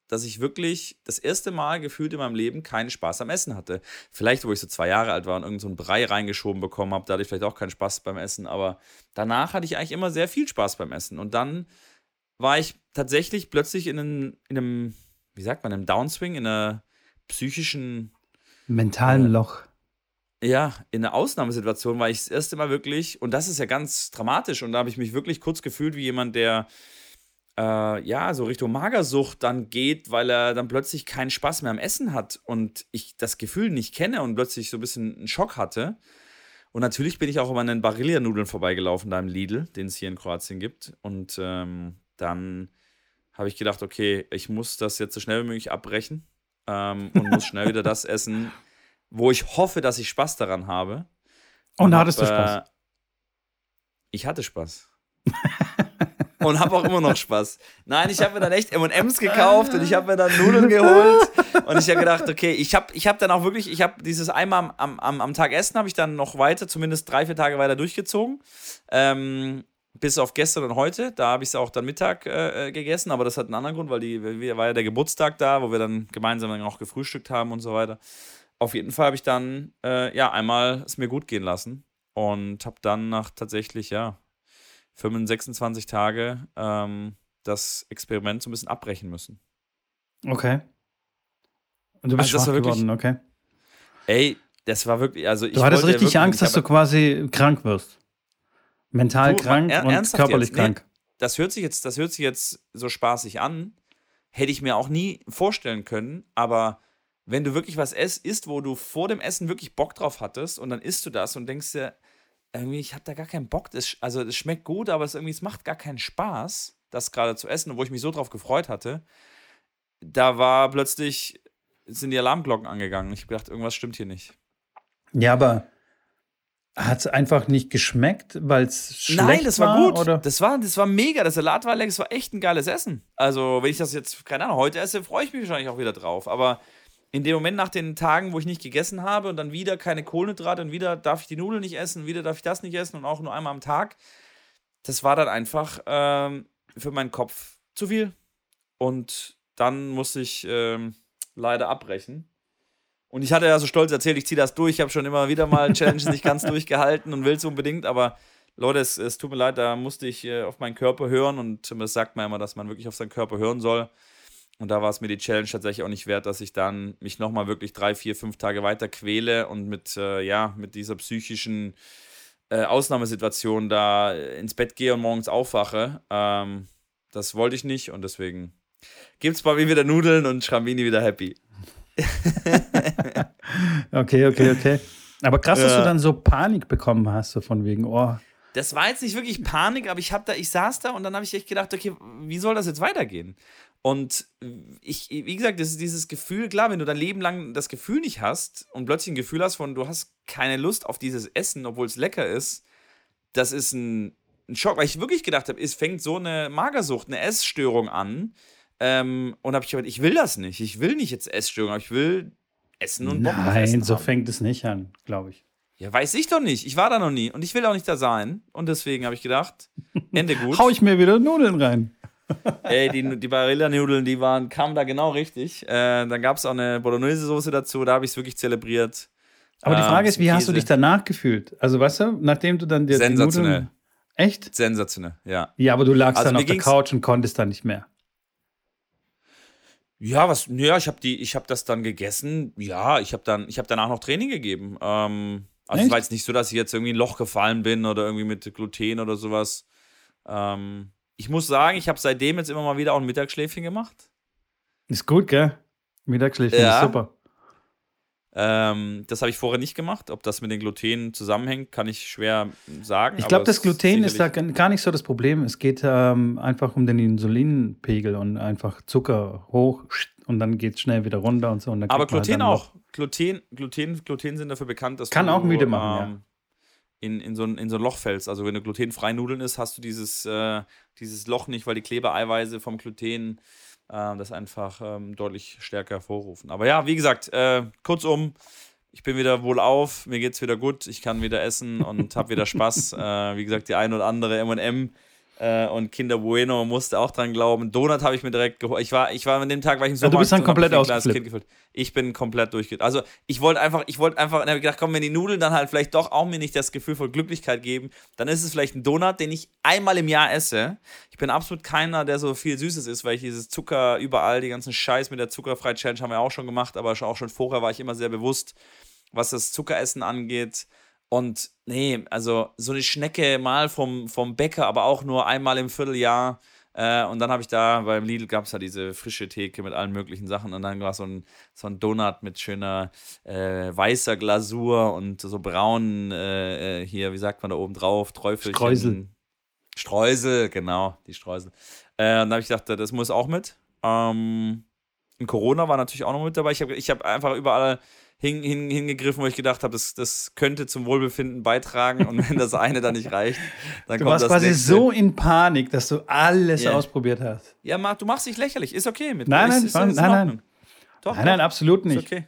dass ich wirklich das erste Mal gefühlt in meinem Leben keinen Spaß am Essen hatte. Vielleicht, wo ich so zwei Jahre alt war und irgend so einen Brei reingeschoben bekommen habe, da hatte ich vielleicht auch keinen Spaß beim Essen, aber danach hatte ich eigentlich immer sehr viel Spaß beim Essen und dann war ich tatsächlich plötzlich in einem, in einem wie sagt man, einem Downswing, in einer psychischen Mentalen Äh, Loch. Ja, in einer Ausnahmesituation war ich das erste Mal wirklich, und das ist ja ganz dramatisch, und da habe ich mich wirklich kurz gefühlt wie jemand, der äh, ja so Richtung Magersucht dann geht, weil er dann plötzlich keinen Spaß mehr am Essen hat und ich das Gefühl nicht kenne und plötzlich so ein bisschen einen Schock hatte. Und natürlich bin ich auch über an den Barilla-Nudeln vorbeigelaufen, da im Lidl, den es hier in Kroatien gibt. Und ähm, dann habe ich gedacht, okay, ich muss das jetzt so schnell wie möglich abbrechen ähm, und muss schnell wieder das essen, wo ich hoffe, dass ich Spaß daran habe. Und da hab, hattest du Spaß. Äh, ich hatte Spaß. und habe auch immer noch Spaß. Nein, ich habe mir dann echt M&M's gekauft und ich habe mir dann Nudeln geholt und ich habe gedacht, okay, ich habe ich hab dann auch wirklich, ich habe dieses einmal am, am, am Tag Essen habe ich dann noch weiter, zumindest drei, vier Tage weiter durchgezogen. Ähm, bis auf gestern und heute, da habe ich es auch dann Mittag äh, äh, gegessen, aber das hat einen anderen Grund, weil die war ja der Geburtstag da, wo wir dann gemeinsam dann auch gefrühstückt haben und so weiter. Auf jeden Fall habe ich dann äh, ja einmal es mir gut gehen lassen und habe dann nach tatsächlich ja 25, 26 Tage ähm, das Experiment so ein bisschen abbrechen müssen. Okay. Und du bist Also das schwach wirklich- geworden, okay. Ey, das war wirklich, also ich Du hattest wollte ja richtig wirklich- Angst, dass du quasi krank wirst. Mental Du, krank er- und ernsthaft körperlich jetzt? Nee. krank. das hört sich jetzt, das hört sich jetzt so spaßig an, hätte ich mir auch nie vorstellen können, aber wenn du wirklich was isst, wo du vor dem Essen wirklich Bock drauf hattest und dann isst du das und denkst dir, irgendwie, ich habe da gar keinen Bock, das, also es schmeckt gut, aber es irgendwie, es macht gar keinen Spaß, das gerade zu essen, wo ich mich so drauf gefreut hatte, da war plötzlich, sind die Alarmglocken angegangen. Ich habe gedacht, irgendwas stimmt hier nicht. Ja, aber hat es einfach nicht geschmeckt, weil es schlecht Nein, das war, gut. Oder? Das war, das war mega. Das Salat war lecker. Das war echt ein geiles Essen. Also, wenn ich das jetzt, keine Ahnung, heute esse, freue ich mich wahrscheinlich auch wieder drauf. Aber in dem Moment nach den Tagen, wo ich nicht gegessen habe und dann wieder keine Kohlenhydrate und wieder darf ich die Nudeln nicht essen, wieder darf ich das nicht essen und auch nur einmal am Tag, das war dann einfach ähm, für meinen Kopf zu viel. Und dann musste ich ähm, leider abbrechen. Und ich hatte ja so stolz erzählt, ich ziehe das durch. Ich habe schon immer wieder mal Challenges nicht ganz durchgehalten und will es unbedingt, aber Leute, es, es, tut mir leid, da musste ich äh, auf meinen Körper hören und das sagt man immer, dass man wirklich auf seinen Körper hören soll. Und da war es mir die Challenge tatsächlich auch nicht wert, dass ich dann mich nochmal wirklich drei, vier, fünf Tage weiter quäle und mit, äh, ja, mit dieser psychischen äh, Ausnahmesituation da ins Bett gehe und morgens aufwache. Ähm, das wollte ich nicht und deswegen gibt es bei mir wieder Nudeln und Schrambini wieder happy. okay, okay, okay. Aber krass, dass du dann so Panik bekommen hast, so von wegen, oh. Das war jetzt nicht wirklich Panik, aber ich habe da, ich saß da und dann habe ich echt gedacht, okay, wie soll das jetzt weitergehen? Und ich, wie gesagt, das ist dieses Gefühl, klar, wenn du dein Leben lang das Gefühl nicht hast und plötzlich ein Gefühl hast von, du hast keine Lust auf dieses Essen, obwohl es lecker ist, das ist ein, ein Schock, weil ich wirklich gedacht habe, es fängt so eine Magersucht, eine Essstörung an, ähm, und habe ich gedacht, ich will das nicht. Ich will nicht jetzt Essstörung, aber ich will essen und Bock Nein, essen so haben. fängt es nicht an, glaube ich. Ja, weiß ich doch nicht. Ich war da noch nie und ich will auch nicht da sein. Und deswegen habe ich gedacht, Ende gut. Hau ich mir wieder Nudeln rein. Ey, die, die Barilla-Nudeln, die waren, kamen da genau richtig. Äh, dann gab es auch eine Bolognese-Soße dazu, da habe ich es wirklich zelebriert. Aber die Frage ähm, ist, wie hast du dich danach gefühlt? Also, weißt du, nachdem du dann dir Sensationell. Nudeln, Echt? Sensationell, ja. Ja, aber du lagst also dann auf der Couch und konntest dann nicht mehr. Ja, was, ja, ich habe die, ich habe das dann gegessen. Ja, ich habe dann, ich habe danach noch Training gegeben. Ähm, also es war jetzt nicht so, dass ich jetzt irgendwie in ein Loch gefallen bin oder irgendwie mit Gluten oder sowas. Ähm, ich muss sagen, ich habe seitdem jetzt immer mal wieder auch ein Mittagsschläfchen gemacht. Ist gut, gell? Mittagsschläfchen ja. ist super. Ähm, das habe ich vorher nicht gemacht. Ob das mit den Gluten zusammenhängt, kann ich schwer sagen. Ich glaube, das Gluten ist da gar nicht so das Problem. Es geht ähm, einfach um den Insulinpegel und einfach Zucker hoch und dann geht es schnell wieder runter und so. Und aber halt Gluten halt auch. Gluten, Gluten, Gluten sind dafür bekannt, dass kann du, auch müde machen. Ähm, ja. In, in, so ein, in so ein Loch fällst. Also wenn du glutenfrei Nudeln isst, hast du dieses, äh, dieses Loch nicht, weil die Klebeeiweiße vom Gluten äh, das einfach ähm, deutlich stärker hervorrufen. Aber ja, wie gesagt, äh, kurzum, ich bin wieder wohlauf, mir geht's wieder gut, ich kann wieder essen und habe wieder Spaß. äh, wie gesagt, die ein oder andere M&M äh, und Kinder Bueno musste auch dran glauben. Donut habe ich mir direkt geholt. Ich war, ich war an dem Tag, war ich im Sommer. Ja, du bist dann komplett ausgeflippt. Ich bin komplett durchgeflippt. Also ich wollte einfach, ich wollte einfach, dann habe ich gedacht, komm, wenn die Nudeln dann halt vielleicht doch auch mir nicht das Gefühl von Glücklichkeit geben, dann ist es vielleicht ein Donut, den ich einmal im Jahr esse. Ich bin absolut keiner, der so viel Süßes ist, weil ich dieses Zucker überall, die ganzen Scheiß mit der Zuckerfrei-Challenge haben wir auch schon gemacht, aber auch schon vorher war ich immer sehr bewusst, was das Zuckeressen angeht. Und nee, also so eine Schnecke mal vom, vom Bäcker, aber auch nur einmal im Vierteljahr. Äh, und dann habe ich da, beim Lidl gab es ja diese frische Theke mit allen möglichen Sachen. Und dann war so ein, so ein Donut mit schöner äh, weißer Glasur und so braunen, äh, äh hier, wie sagt man da oben drauf, Träufelchen. Streusel. Streusel, genau, die Streusel. Äh, und dann habe ich gedacht, das muss auch mit. Ähm, Corona war natürlich auch noch mit dabei. Ich habe ich hab einfach überall hin, hin, hingegriffen, wo ich gedacht habe, das, das könnte zum Wohlbefinden beitragen. Und wenn das eine dann nicht reicht, dann du kommt das Du warst quasi so in Panik, dass du alles yeah. ausprobiert hast. Ja, du machst dich lächerlich. Ist okay mit Nein, nein, ist, nein, ist nein, nein. Doch, nein, nein, absolut nicht. Ist okay.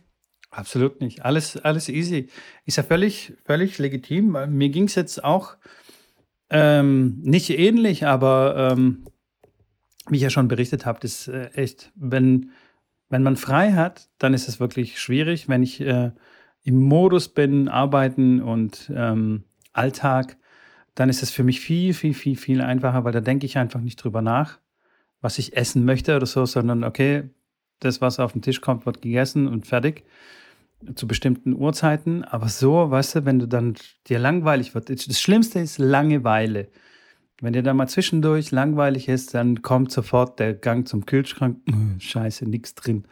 Absolut nicht. Alles, alles easy. Ist ja völlig, völlig legitim. Mir ging es jetzt auch ähm, nicht ähnlich, aber ähm, wie ich ja schon berichtet habe, ist äh, echt, wenn wenn man frei hat, dann ist es wirklich schwierig. Wenn ich äh, im Modus bin, arbeiten und ähm, Alltag, dann ist es für mich viel, viel, viel, viel einfacher, weil da denke ich einfach nicht drüber nach, was ich essen möchte oder so, sondern okay, das, was auf den Tisch kommt, wird gegessen und fertig zu bestimmten Uhrzeiten. Aber so, weißt du, wenn du dann dir langweilig wird, das Schlimmste ist Langeweile. Wenn dir da mal zwischendurch langweilig ist, dann kommt sofort der Gang zum Kühlschrank. Scheiße, nichts drin.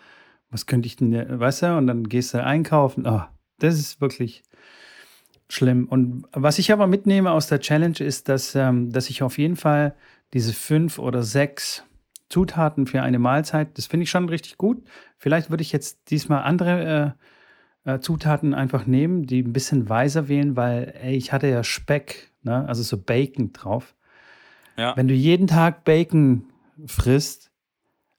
Was könnte ich denn, weißt du? Und dann gehst du einkaufen. Oh, das ist wirklich schlimm. Und was ich aber mitnehme aus der Challenge ist, dass, ähm, dass ich auf jeden Fall diese fünf oder sechs Zutaten für eine Mahlzeit, das finde ich schon richtig gut. Vielleicht würde ich jetzt diesmal andere äh, äh, Zutaten einfach nehmen, die ein bisschen weiser wählen, weil ey, ich hatte ja Speck, ne? also so Bacon drauf. Ja. Wenn du jeden Tag Bacon frisst,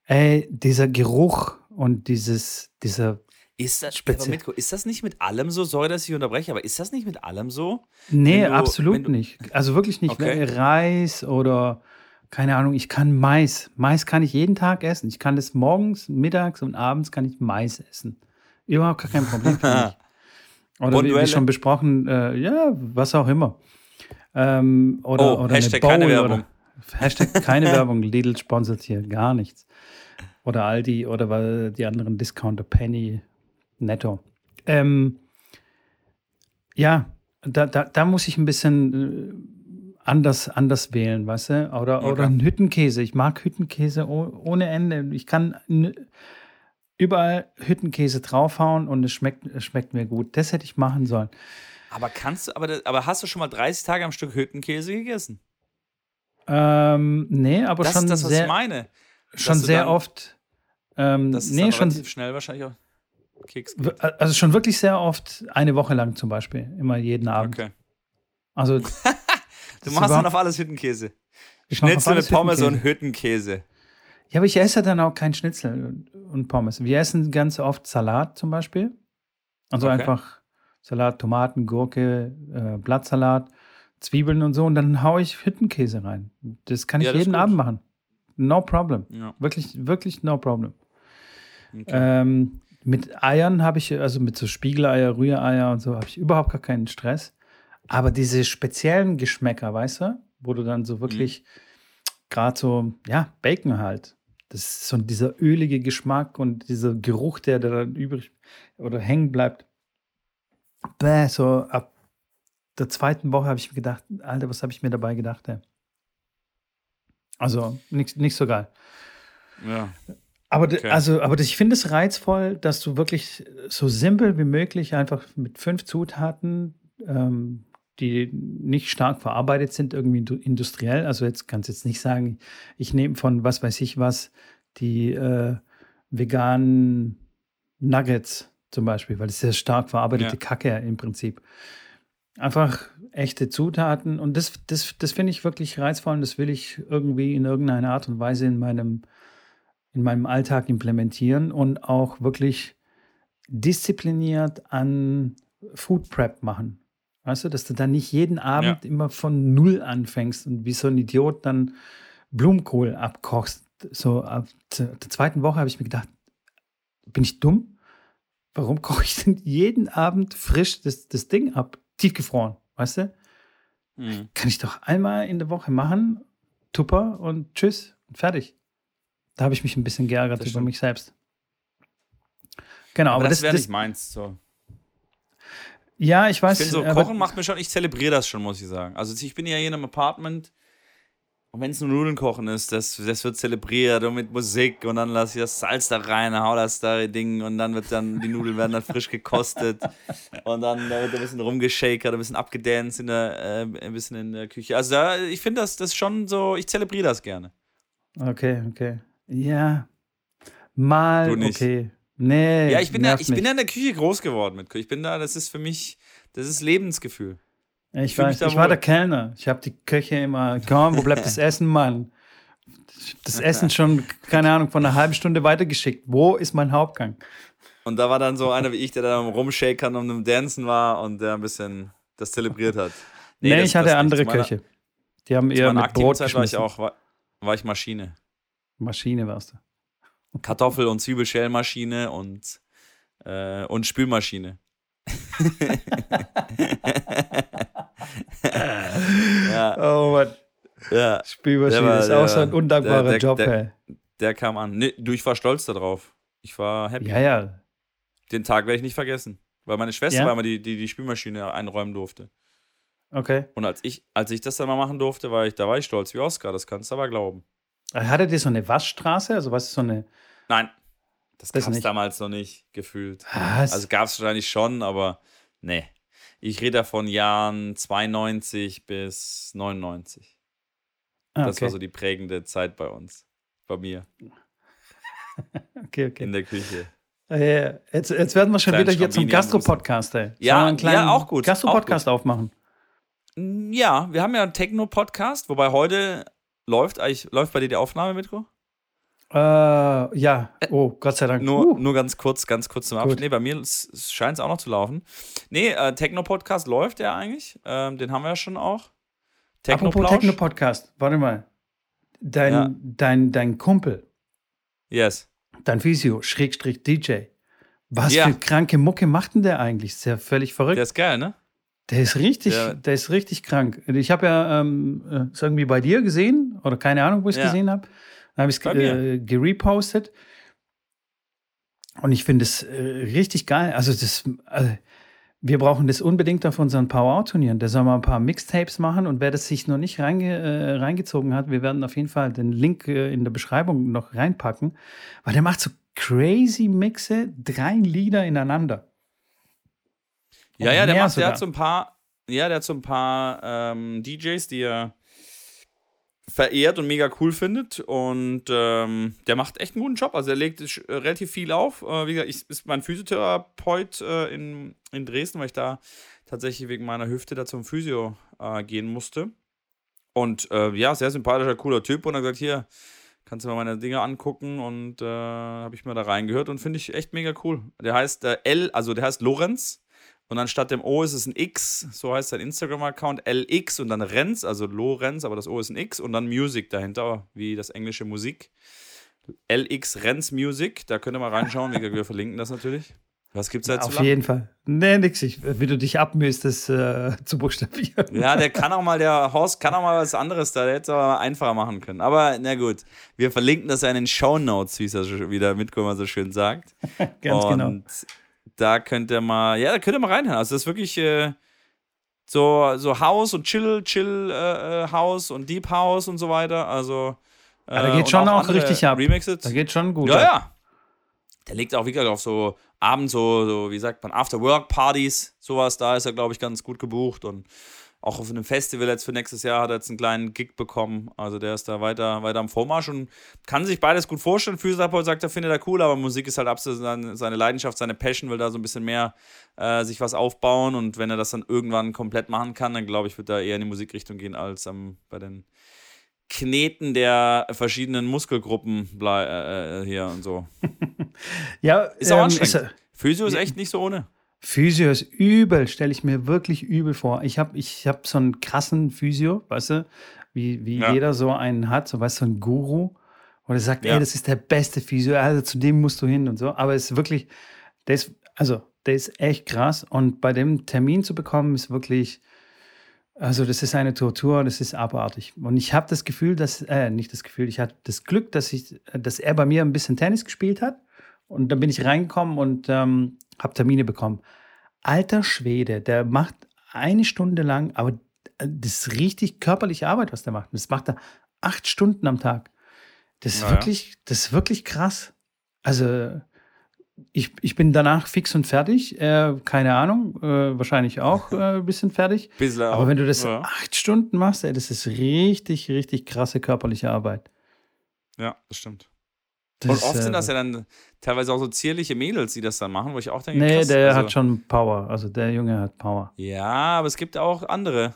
ey, dieser Geruch und dieses, dieser ist das, mit, ist das nicht mit allem so? Sorry, dass ich unterbreche, aber ist das nicht mit allem so? Nee, du, absolut du, nicht. Also wirklich nicht. Okay. Reis oder keine Ahnung, ich kann Mais. Mais kann ich jeden Tag essen. Ich kann das morgens, mittags und abends kann ich Mais essen. Überhaupt gar kein Problem für mich. Oder wie, wie schon besprochen, äh, ja, was auch immer. Ähm, oder, Oh, oder Hashtag eine keine Bowl Werbung. Oder, Hashtag keine Werbung. Lidl sponsert hier gar nichts. Oder Aldi oder weil die anderen Discounter, Penny, Netto. Ähm, ja, da, da, da muss ich ein bisschen äh, anders, anders wählen, weißt du? Oder, oder Okay. Hüttenkäse. Ich mag Hüttenkäse oh, ohne Ende. Ich kann überall Hüttenkäse draufhauen und es schmeckt, es schmeckt mir gut. Das hätte ich machen sollen. Aber kannst du, aber, das- aber hast du schon mal 30 Tage am Stück Hüttenkäse gegessen? Ähm, nee, aber Das schon ist das, was sehr, ich meine. schon sehr dann- oft. Ähm, Das ist nee, schon, relativ schnell wahrscheinlich auch Keks. w- also schon wirklich sehr oft, eine Woche lang zum Beispiel, immer jeden Abend. Okay. Also Du Das machst dann auf alles Hüttenkäse. Schnitzel mit Pommes Hüttenkäse. und Hüttenkäse. Ja, aber ich esse dann auch kein Schnitzel und- und Pommes. Wir essen ganz oft Salat zum Beispiel. Also Okay. einfach Salat, Tomaten, Gurke, äh, Blattsalat, Zwiebeln und so. Und dann haue ich Hüttenkäse rein. Das kann ich Ja, das jeden. Abend machen. No problem. Ja. Wirklich, wirklich no problem. Okay. Ähm, mit Eiern habe ich, also mit so Spiegeleier, Rühreier und so, habe ich überhaupt gar keinen Stress. Aber diese speziellen Geschmäcker, weißt du, wo du dann so wirklich gerade so, ja, Bacon halt. Das ist so dieser ölige Geschmack und dieser Geruch, der da dann übrig oder hängen bleibt. Bäh, so ab der zweiten Woche habe ich mir gedacht, Alter, was habe ich mir dabei gedacht, ey? Also nicht, nicht so geil. ja. Aber, Okay. also, aber ich finde es reizvoll, dass du wirklich so simpel wie möglich einfach mit fünf Zutaten, ähm, die nicht stark verarbeitet sind, irgendwie indu- industriell. Also jetzt kannst du jetzt nicht sagen, ich nehme von was weiß ich was die äh, veganen Nuggets zum Beispiel, weil das ist ja stark verarbeitete Ja. Kacke im Prinzip. Einfach echte Zutaten und das, das, das finde ich wirklich reizvoll und das will ich irgendwie in irgendeiner Art und Weise in meinem in meinem Alltag implementieren und auch wirklich diszipliniert an Food Prep machen. Weißt du, dass du dann nicht jeden Abend immer von Null anfängst und wie so ein Idiot dann Blumenkohl abkochst. So ab der zweiten Woche habe ich mir gedacht, bin ich dumm? Warum koche ich denn jeden Abend frisch das, das Ding ab? Tiefgefroren, weißt du? Mhm. Kann ich doch einmal in der Woche machen, Tupper und tschüss und fertig. Da habe ich mich ein bisschen geärgert über mich selbst. Genau, Aber, aber, das, das, wäre nicht meins. So. ja, ich Ich weiß. finde so, aber- Kochen macht mir schon, ich zelebriere das schon, muss ich sagen. Also ich bin ja hier in einem Apartment und wenn es nur Nudeln kochen ist, das, das wird zelebriert und mit Musik und dann lasse ich das Salz da rein, hau das da Ding und dann wird dann, die Nudeln werden dann frisch gekostet und dann da wird ein bisschen rumgeschakert, ein bisschen abgedanced in der, äh, ein bisschen in der Küche. Also da, ich finde das, das schon so, ich zelebriere das gerne. Okay, okay. Ja. Mal, Du nicht. okay. Nee. Ja, ich bin ja, nervt ich bin ja in der Küche groß geworden mit Küche. Ich bin da, das ist für mich, das ist Lebensgefühl. Ich, da ich war der Kellner. Ich habe die Köche immer, komm, wo bleibt das Essen, Mann? Das Essen schon, keine Ahnung, von einer halben Stunde weitergeschickt. Wo ist mein Hauptgang? Und da war dann so einer wie ich, der da am Rumshakern und am Dancen war und der ein bisschen das zelebriert hat. Nee, das- ich hatte andere meiner- Köche. Die haben eher mit Brot Zeit war ich auch, war, war ich Maschine. Maschine warst du. Kartoffel- und Zwiebelschälmaschine und, äh, und Spülmaschine. ja, Oh Mann. ja, Spülmaschine Der war- ist auch so ein undankbarer der- der- Job, der- ey. der kam an. Nee, du, ich war stolz darauf. Ich war happy. Ja, ja. Den Tag werde ich nicht vergessen. Weil meine Schwester Ja? war immer die, die die Spülmaschine einräumen durfte. Okay. Und als ich, als ich das dann mal machen durfte, war ich, da war ich stolz wie Oscar, das kannst du aber glauben. Hattet ihr so eine Waschstraße? Also was ist so eine. Nein, das, Das gab es nicht. damals noch nicht gefühlt. Was? Also gab es wahrscheinlich schon, aber nee. Ich rede da von Jahren 92 bis 99. Ah, Das okay. war so die prägende Zeit bei uns. Bei mir okay, okay. in der Küche. Äh, jetzt, jetzt werden wir schon Kleinen wieder hier zum Gastro-Podcast, ey. Ja, ja, auch gut, Gastro-Podcast aufmachen. Ja, wir haben ja einen Techno-Podcast, wobei heute läuft läuft bei dir die Aufnahme, Mitko? Äh, ja. Oh, Gott sei Dank. Nur, Uh, nur ganz kurz, ganz kurz zum Abschluss. Nee, bei mir scheint es auch noch zu laufen. Nee, äh, Techno-Podcast läuft ja eigentlich. Ähm, den haben wir ja schon auch. apropos Techno-Plausch. Techno-Podcast. Warte mal. Dein, Ja. dein, dein Kumpel, yes. dein Physio, Schrägstrich DJ, Was Ja. für kranke Mucke macht denn der eigentlich? Ist ja völlig verrückt. Der ist geil, ne? Der ist richtig, Der- der ist richtig krank. Ich habe ja ähm, äh, irgendwie bei dir gesehen oder keine Ahnung, wo ich es Ja. gesehen habe. Dann habe ich es äh, gerepostet. Und ich finde es äh, richtig geil. Also das, äh, wir brauchen das unbedingt auf unseren Power-Turnieren. Der soll mal ein paar Mixtapes machen und wer das sich noch nicht reinge äh, reingezogen hat, wir werden auf jeden Fall den Link äh, in der Beschreibung noch reinpacken, weil der macht so crazy Mixe, drei Lieder ineinander. Ja, ja, der, macht, der hat so ein paar, ja, der hat so ein paar ähm, DJs, die er verehrt und mega cool findet. Und ähm, der macht echt einen guten Job. Also er legt äh, relativ viel auf. Äh, wie gesagt, ich ist mein Physiotherapeut äh, in, in Dresden, weil ich da tatsächlich wegen meiner Hüfte da zum Physio äh, gehen musste. Und äh, ja, sehr sympathischer, cooler Typ. Und er gesagt, hier, kannst du mal meine Dinge angucken. Und äh, habe ich mir da reingehört und finde ich echt mega cool. Der heißt L, also der heißt Lorenz. Und anstatt dem O ist es ein X, so heißt sein Instagram-Account, LX und dann Renz, also Lorenz, aber das O ist ein X und dann Music dahinter, wie das englische Musik. LX Renz Music, da könnt ihr mal reinschauen, wir, verlinken das natürlich. Was gibt's da zu Auf lachen? jeden Fall. Nee, nix. Ich, wie du dich abmühst, das äh, zu buchstabieren. Ja, der kann auch mal, der Horst kann auch mal was anderes da, der hätte es aber einfacher machen können. Aber na gut, wir verlinken das ja in den Shownotes, wie es ja wieder Mitkommer so schön sagt. Ganz und genau. Da könnt ihr mal, ja, da könnt ihr mal reinhören. Also das ist wirklich äh, so, so House und Chill, Chill äh, äh, House und Deep House und so weiter. Also äh, Ja, da geht und schon auch andere richtig ab. Remixes. Da geht schon gut. ja, ab. ja. Der legt auch wirklich auf so abends so, so wie sagt man, After-Work-Partys, sowas, da ist er, glaube ich, ganz gut gebucht und auch auf einem Festival jetzt für nächstes Jahr hat er jetzt einen kleinen Gig bekommen. Also der ist da weiter, weiter am Vormarsch und kann sich beides gut vorstellen. Physiotherapeut sagt, er findet er cool, aber Musik ist halt absolut seine, Leidenschaft, seine Passion, will da so ein bisschen mehr äh, sich was aufbauen und wenn er das dann irgendwann komplett machen kann, dann glaube ich, wird er eher in die Musikrichtung gehen als ähm, bei den Kneten der verschiedenen Muskelgruppen äh, äh, hier und so. Ja, Ist auch ähm, anstrengend. äh, Physio ist echt nicht so ohne. Physio ist übel, stelle ich mir wirklich übel vor. Ich habe ich hab so einen krassen Physio, weißt du, wie, wie Ja. jeder so einen hat, so weißt du, so einen Guru, wo der sagt, Ja. ey, das ist der beste Physio, also zu dem musst du hin und so. Aber es ist wirklich, der ist, also, der ist echt krass. Und bei dem Termin zu bekommen, ist wirklich, also das ist eine Tortur, das ist abartig. Und ich habe das Gefühl, dass, äh, nicht das Gefühl, ich hatte das Glück, dass ich, dass er bei mir ein bisschen Tennis gespielt hat. Und dann bin ich reingekommen und ähm, habe Termine bekommen. Alter Schwede, der macht eine Stunde lang, aber äh, das ist richtig körperliche Arbeit, was der macht. Das macht er acht Stunden am Tag. Das ist Naja. wirklich, das ist wirklich krass. Also ich, ich bin danach fix und fertig. Äh, keine Ahnung, äh, wahrscheinlich auch äh, ein bisschen fertig. Bisschen Aber wenn du das Ja, acht Stunden machst, ey, das ist richtig, richtig krasse körperliche Arbeit. ja das stimmt. Das und oft sind äh, das ja dann teilweise auch so zierliche Mädels, die das dann machen, wo ich auch denke, Nee, krass, der also, hat schon Power. Also der Junge hat Power. Ja, aber es gibt auch andere.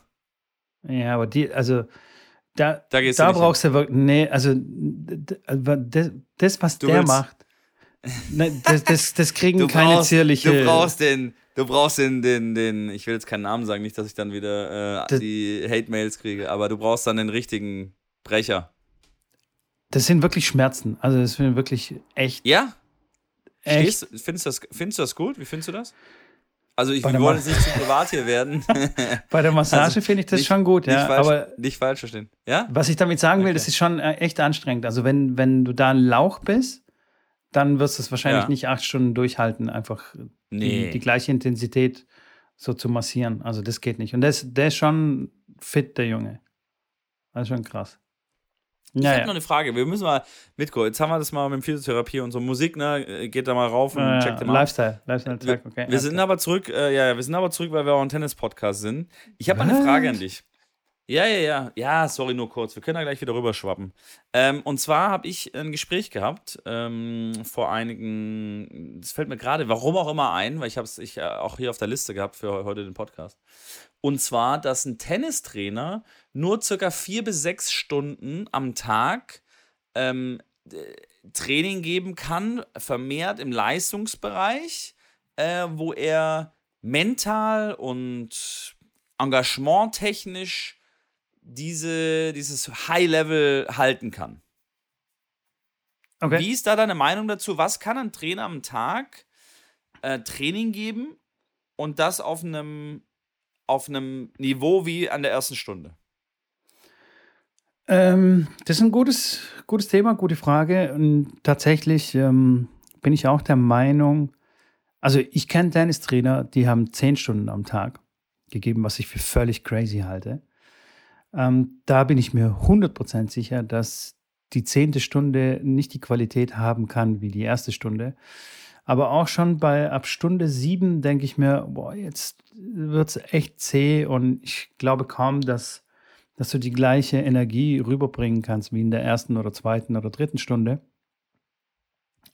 Ja, aber die, also da, Da da brauchst du wirklich, nee, also das, das was Du der macht, ne, das, das, das kriegen Du keine brauchst, zierliche. du brauchst den, du brauchst den, den, den, ich will jetzt keinen Namen sagen, nicht, dass ich dann wieder äh, die Hate-Mails kriege, aber du brauchst dann den richtigen Brecher. Das sind wirklich Schmerzen. Also das sind wirklich echt, Ja? echt. Stehst, findest, du das, findest du das gut? Wie findest du das? Also ich, wir der wollen jetzt nicht zu privat hier werden. Bei der Massage Also, finde ich das nicht- schon gut, nicht, ja. falsch, Aber nicht falsch verstehen. Ja? was ich damit sagen will, Okay. das ist schon äh, echt anstrengend. Also wenn, wenn du da ein Lauch bist, dann wirst du es wahrscheinlich Ja. nicht acht Stunden durchhalten, einfach Nee. die, die gleiche Intensität so zu massieren. Also das geht nicht. Und der ist, der ist schon fit, der Junge. Das ist schon krass. Ich Ja, habe noch eine Frage. Wir müssen mal, Mitko, jetzt haben wir das mal mit Physiotherapie und so Musik, ne? Geht da mal rauf und Ja, checkt ja. mal. Lifestyle, Lifestyle Wir, Track, okay. wir sind aber zurück, äh, ja, wir sind aber zurück, weil wir auch ein Tennis-Podcast sind. Ich habe mal eine? Frage an dich. Ja, ja, ja. Ja, sorry, nur kurz. Wir können da gleich wieder rüberschwappen. Ähm, und zwar habe ich ein Gespräch gehabt ähm, vor einigen, das fällt mir gerade, warum auch immer ein, weil ich habe es ich, äh, auch hier auf der Liste gehabt für heute den Podcast. Und zwar, dass ein Tennistrainer nur circa vier bis sechs Stunden am Tag ähm, Training geben kann, vermehrt im Leistungsbereich, äh, wo er mental und engagementtechnisch diese, dieses High-Level halten kann. okay. Wie ist da deine Meinung dazu? Was kann ein Trainer am Tag äh, Training geben und das auf einem auf einem Niveau wie an der ersten Stunde? Ähm, das ist ein gutes, gutes Thema, gute Frage. Und tatsächlich ähm, bin ich auch der Meinung, also ich kenne Tennistrainer, die haben zehn Stunden am Tag gegeben, was ich für völlig crazy halte. Ähm, da bin ich mir 100% sicher, dass die zehnte Stunde nicht die Qualität haben kann wie die erste Stunde. Aber auch schon bei ab Stunde sieben denke ich mir, boah, jetzt wird es echt zäh und ich glaube kaum, dass, dass du die gleiche Energie rüberbringen kannst wie in der ersten oder zweiten oder dritten Stunde.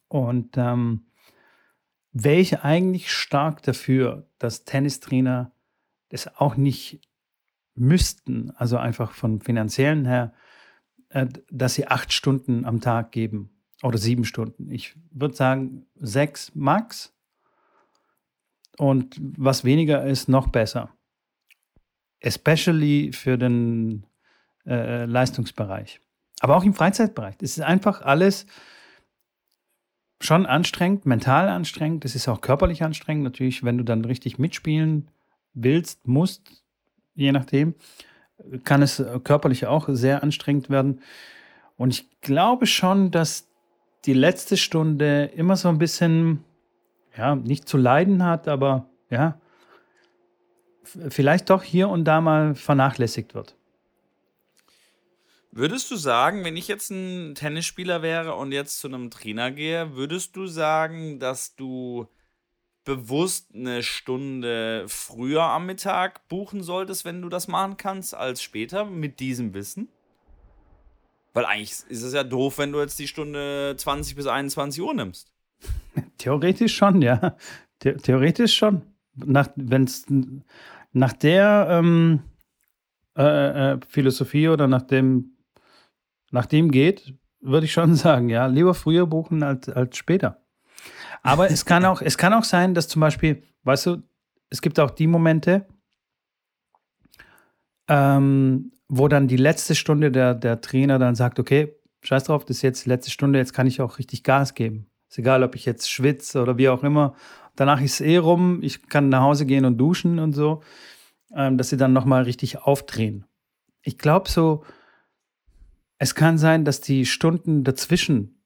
Und ähm, wäre ich eigentlich stark dafür, dass Tennistrainer das auch nicht müssten, also einfach von finanziellen her, äh, dass sie acht Stunden am Tag geben oder sieben Stunden. Ich würde sagen sechs max. Und was weniger ist, noch besser. Especially für den äh, Leistungsbereich. Aber auch im Freizeitbereich. Das ist einfach alles schon anstrengend, mental anstrengend. Das ist auch körperlich anstrengend. Natürlich, wenn du dann richtig mitspielen willst, musst, je nachdem, kann es körperlich auch sehr anstrengend werden. Und ich glaube schon, dass die letzte Stunde immer so ein bisschen, ja, nicht zu leiden hat, aber ja, vielleicht doch hier und da mal vernachlässigt wird. Würdest du sagen, wenn ich jetzt ein Tennisspieler wäre und jetzt zu einem Trainer gehe, würdest du sagen, dass du bewusst eine Stunde früher am Mittag buchen solltest, wenn du das machen kannst, als später mit diesem Wissen? Weil eigentlich ist es ja doof, wenn du jetzt die Stunde 20 bis 21 Uhr nimmst. Theoretisch schon, ja. The theoretisch schon. Nach, wenn's, nach der ähm, äh, äh, Philosophie oder nach dem, nach dem geht, würde ich schon sagen, ja, lieber früher buchen als, als später. Aber es kann auch, es kann auch sein, dass zum Beispiel, weißt du, es gibt auch die Momente, ähm, wo dann die letzte Stunde der, der Trainer dann sagt, okay, scheiß drauf, das ist jetzt die letzte Stunde, jetzt kann ich auch richtig Gas geben. Ist egal, ob ich jetzt schwitze oder wie auch immer. Danach ist es eh rum, ich kann nach Hause gehen und duschen und so, ähm, dass sie dann nochmal richtig aufdrehen. Ich glaube so, es kann sein, dass die Stunden dazwischen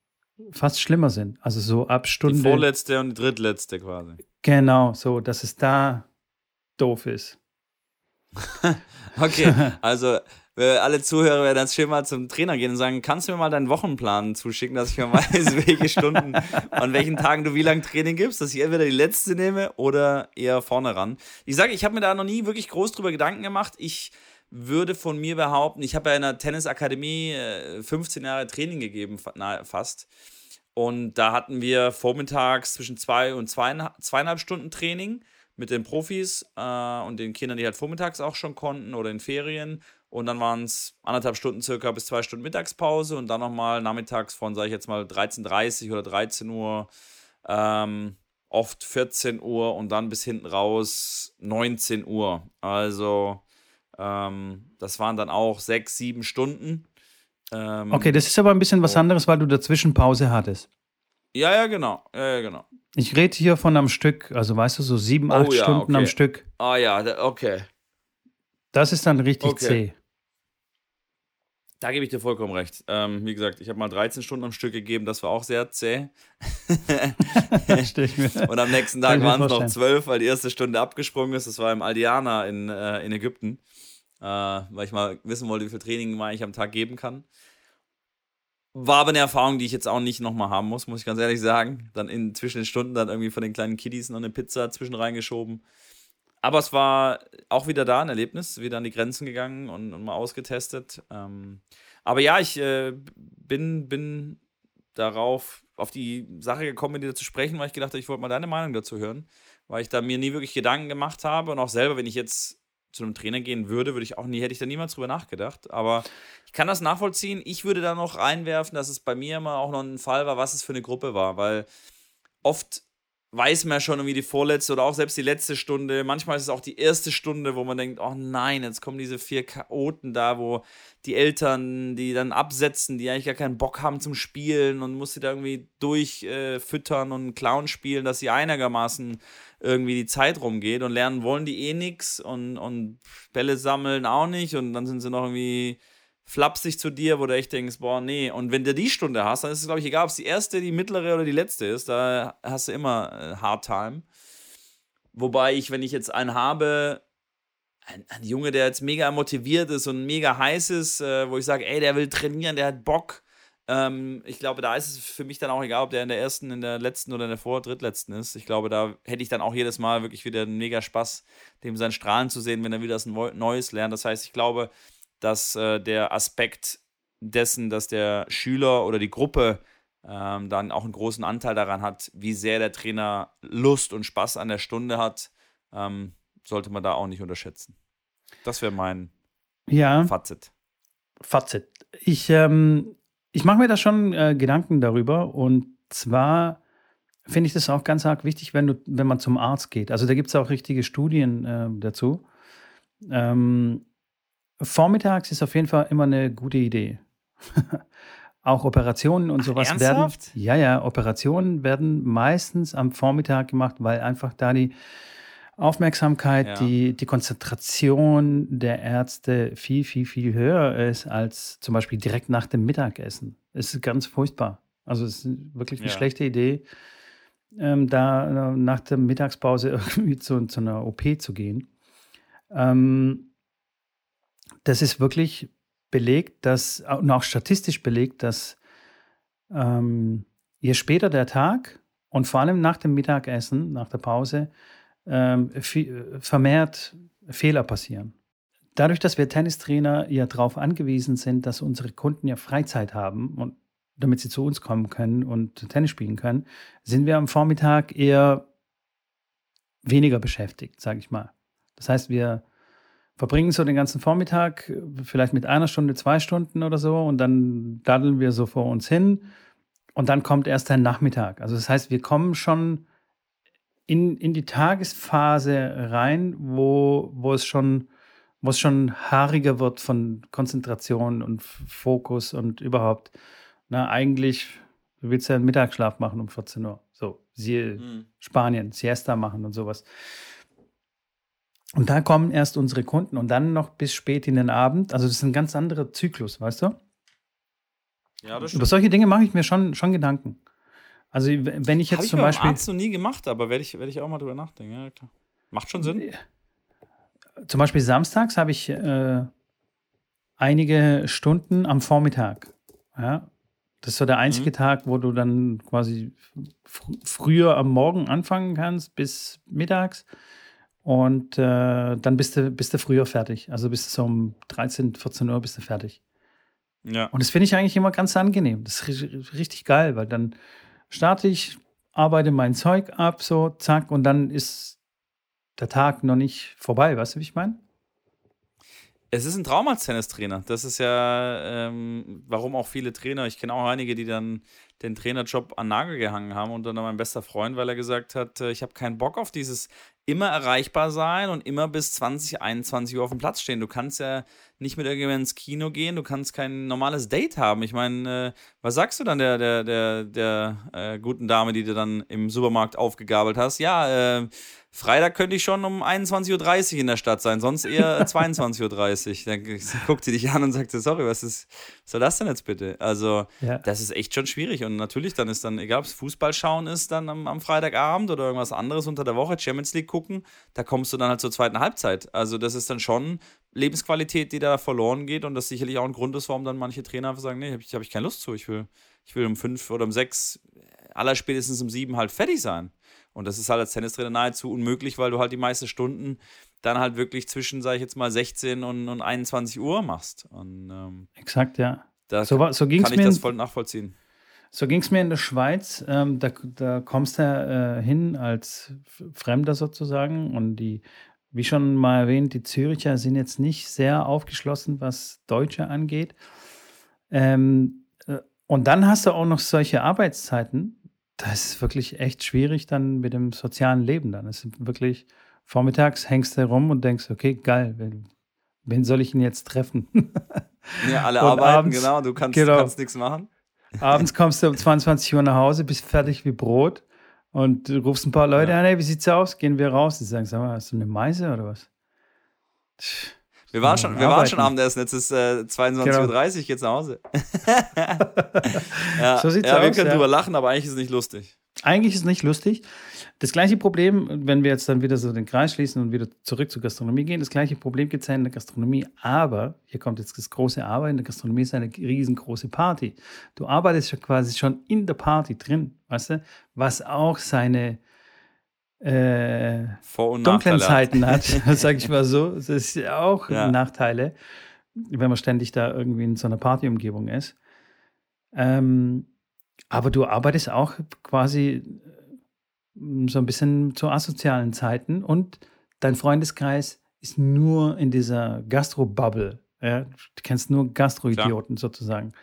fast schlimmer sind. Also so ab Stunde. Die vorletzte und die drittletzte quasi. Genau, so, dass es da doof ist. okay, also alle Zuhörer werden jetzt schön mal zum Trainer gehen und sagen, kannst du mir mal deinen Wochenplan zuschicken, dass ich mal weiß, welche Stunden, an welchen Tagen du wie lange Training gibst, dass ich entweder die letzte nehme oder eher vorne ran. Ich sage, ich habe mir da noch nie wirklich groß drüber Gedanken gemacht. Ich würde von mir behaupten, ich habe ja in der Tennisakademie 15 äh, Jahre Training gegeben, fast. Und da hatten wir vormittags zwischen zwei und zweieinhalb Stunden Training mit den Profis äh, und den Kindern, die halt vormittags auch schon konnten oder in Ferien. Und dann waren es anderthalb Stunden circa bis zwei Stunden Mittagspause und dann nochmal nachmittags von, sage ich jetzt mal, 13.30 Uhr oder 13 Uhr, ähm, oft 14 Uhr und dann bis hinten raus 19 Uhr. Also ähm, das waren dann auch sechs, sieben Stunden. Ähm, okay, das ist aber ein bisschen was anderes, weil du dazwischen Pause hattest. Ja, ja, genau. Ja, ja, genau. Ich rede hier von am Stück, also weißt du, so sieben, acht oh, ja, Stunden okay. am Stück. Ah ja, okay. Das ist dann richtig okay. zäh. Da gebe ich dir vollkommen recht. Ähm, wie gesagt, ich habe mal 13 Stunden am Stück gegeben, das war auch sehr zäh. Und am nächsten Tag waren es noch zwölf, weil die erste Stunde abgesprungen ist. Das war im Aldiana in, äh, in Ägypten, äh, weil ich mal wissen wollte, wie viel Training man ich am Tag geben kann. War aber eine Erfahrung, die ich jetzt auch nicht nochmal haben muss, muss ich ganz ehrlich sagen. Dann in zwischen den Stunden dann irgendwie von den kleinen Kiddies noch eine Pizza zwischen reingeschoben. Aber es war auch wieder da ein Erlebnis, wieder an die Grenzen gegangen und, und mal ausgetestet. Ähm, aber ja, ich äh, bin, bin darauf, auf die Sache gekommen, mit dir zu sprechen, weil ich gedacht habe, ich wollte mal deine Meinung dazu hören, weil ich da mir nie wirklich Gedanken gemacht habe und auch selber, wenn ich jetzt zu einem Trainer gehen würde, würde ich auch nie, hätte ich da niemals drüber nachgedacht. Aber ich kann das nachvollziehen. Ich würde da noch reinwerfen, dass es bei mir immer auch noch ein Fall war, was es für eine Gruppe war, weil oft weiß man ja schon irgendwie die vorletzte oder auch selbst die letzte Stunde. Manchmal ist es auch die erste Stunde, wo man denkt, oh nein, jetzt kommen diese vier Chaoten da, wo die Eltern, die dann absetzen, die eigentlich gar keinen Bock haben zum Spielen und muss sie da irgendwie durchfüttern äh, und Clown spielen, dass sie einigermaßen irgendwie die Zeit rumgeht und lernen wollen die eh nix und, und Bälle sammeln auch nicht und dann sind sie noch irgendwie flapsig zu dir, wo du echt denkst, boah, nee. Und wenn du die Stunde hast, dann ist es, glaube ich, egal, ob es die erste, die mittlere oder die letzte ist. Da hast du immer äh, Hard Time. Wobei ich, wenn ich jetzt einen habe, ein, ein Junge, der jetzt mega motiviert ist und mega heiß ist, äh, wo ich sage, ey, der will trainieren, der hat Bock. Ähm, ich glaube, da ist es für mich dann auch egal, ob der in der ersten, in der letzten oder in der vor-, drittletzten ist. Ich glaube, da hätte ich dann auch jedes Mal wirklich wieder einen mega Spaß, dem sein Strahlen zu sehen, wenn er wieder was Neues lernt. Das heißt, ich glaube, dass äh, der Aspekt dessen, dass der Schüler oder die Gruppe ähm, dann auch einen großen Anteil daran hat, wie sehr der Trainer Lust und Spaß an der Stunde hat, ähm, sollte man da auch nicht unterschätzen. Das wäre mein ja. Fazit. Fazit. Ich, ähm, ich mache mir da schon äh, Gedanken darüber und zwar finde ich das auch ganz arg wichtig, wenn, du, wenn man zum Arzt geht. Also da gibt es auch richtige Studien äh, dazu. Ähm, Vormittags ist auf jeden Fall immer eine gute Idee. Auch Operationen und sowas Ach, werden. Ja, ja, Operationen werden meistens am Vormittag gemacht, weil einfach da die Aufmerksamkeit, ja. die, die Konzentration der Ärzte viel, viel, viel höher ist als zum Beispiel direkt nach dem Mittagessen. Es ist ganz furchtbar. Also es ist wirklich eine ja. schlechte Idee, ähm, da äh, nach der Mittagspause irgendwie zu, zu einer OP zu gehen. Ähm, das ist wirklich belegt, dass, und auch statistisch belegt, dass ähm, je später der Tag und vor allem nach dem Mittagessen, nach der Pause, ähm, vermehrt Fehler passieren. Dadurch, dass wir Tennistrainer ja darauf angewiesen sind, dass unsere Kunden ja Freizeit haben und damit sie zu uns kommen können und Tennis spielen können, sind wir am Vormittag eher weniger beschäftigt, sage ich mal. Das heißt, wir verbringen so den ganzen Vormittag, vielleicht mit einer Stunde, zwei Stunden oder so, und dann daddeln wir so vor uns hin. Und dann kommt erst der Nachmittag. Also das heißt, wir kommen schon in, in die Tagesphase rein, wo, wo es schon wo es schon haariger wird von Konzentration und Fokus und überhaupt. Na, eigentlich, du willst ja einen Mittagsschlaf machen um 14 Uhr. So, siehe mhm. Spanien, Siesta machen und sowas. Und da kommen erst unsere Kunden und dann noch bis spät in den Abend. Also das ist ein ganz anderer Zyklus, weißt du? Ja, das stimmt. Über solche Dinge mache ich mir schon, schon Gedanken. Also wenn ich jetzt Hab ich zum ich Beispiel. Arzt noch nie gemacht, aber werde ich, werd ich auch mal drüber nachdenken. Ja, klar. Macht schon Sinn. Zum Beispiel samstags habe ich äh, einige Stunden am Vormittag. Ja? Das ist so der einzige mhm. Tag, wo du dann quasi fr früher am Morgen anfangen kannst bis mittags. Und äh, dann bist du, bist du früher fertig. Also bist du so um 13, 14 Uhr bist du fertig. Ja. Und das finde ich eigentlich immer ganz angenehm. Das ist richtig geil, weil dann starte ich, arbeite mein Zeug ab, so zack, und dann ist der Tag noch nicht vorbei. Weißt du, wie ich meine? Es ist ein Traum als Tennistrainer. Das ist ja, ähm, warum auch viele Trainer, ich kenne auch einige, die dann den Trainerjob an Nagel gehangen haben. Und dann mein bester Freund, weil er gesagt hat, äh, ich habe keinen Bock auf dieses immer erreichbar sein und immer bis 20, 21 Uhr auf dem Platz stehen. Du kannst ja nicht mit irgendjemandem ins Kino gehen, du kannst kein normales Date haben. Ich meine, äh, was sagst du dann der, der, der, der äh, guten Dame, die du dann im Supermarkt aufgegabelt hast? Ja, äh, Freitag könnte ich schon um 21.30 Uhr in der Stadt sein, sonst eher 22.30 Uhr. Dann guckt sie dich an und sagt, sorry, was, ist, was soll das denn jetzt bitte? Also, ja. das ist echt schon schwierig. Und natürlich, dann ist dann, egal ob es Fußball schauen ist, dann am, am, Freitagabend oder irgendwas anderes unter der Woche, Champions League gucken, da kommst du dann halt zur zweiten Halbzeit. Also, das ist dann schon Lebensqualität, die da verloren geht. Und das sicherlich auch ein Grund ist, warum dann manche Trainer sagen, nee, habe ich, hab ich keine Lust zu. Ich will, ich will um fünf oder um sechs, allerspätestens um sieben halt fertig sein. Und das ist halt als Tennistrainer nahezu unmöglich, weil du halt die meisten Stunden dann halt wirklich zwischen, sage ich jetzt mal, 16 und, und 21 Uhr machst. Und, ähm, Exakt, ja. Da so, so ging's kann ich mir das voll nachvollziehen. So ging es mir in der Schweiz. Ähm, da, da, kommst du äh, hin als Fremder sozusagen. Und die, wie schon mal erwähnt, die Züricher sind jetzt nicht sehr aufgeschlossen, was Deutsche angeht. Ähm, äh, und dann hast du auch noch solche Arbeitszeiten, das ist wirklich echt schwierig dann mit dem sozialen Leben dann. Es ist wirklich, vormittags hängst du rum und denkst, okay, geil, wen, wen soll ich denn jetzt treffen? Ja, alle arbeiten, abends, genau, du kannst, genau. kannst nichts machen. Abends kommst du um 22 Uhr nach Hause, bist fertig wie Brot und rufst ein paar Leute ja. an, hey, wie sieht's aus? Gehen wir raus? Die sagen, sag mal, hast du eine Meise oder was? Wir waren schon, wir waren schon Abendessen, jetzt ist äh, 22.30 genau. Uhr, geht's nach Hause. ja, so sieht's ja, aus. Wir können ja. drüber lachen, aber eigentlich ist es nicht lustig. Eigentlich ist es nicht lustig. Das gleiche Problem, wenn wir jetzt dann wieder so den Kreis schließen und wieder zurück zur Gastronomie gehen, das gleiche Problem gibt es ja in der Gastronomie. Aber, hier kommt jetzt das große Aber, in der Gastronomie ist eine riesengroße Party. Du arbeitest ja quasi schon in der Party drin, weißt du? Was auch seine äh, dunklen Zeiten hat, sag ich mal so. Das ist ja auch ja. Nachteile, wenn man ständig da irgendwie in so einer Partyumgebung ist. Ähm, aber du arbeitest auch quasi äh, so ein bisschen zu asozialen Zeiten und dein Freundeskreis ist nur in dieser Gastro-Bubble. Ja? Du kennst nur Gastro-Idioten sozusagen.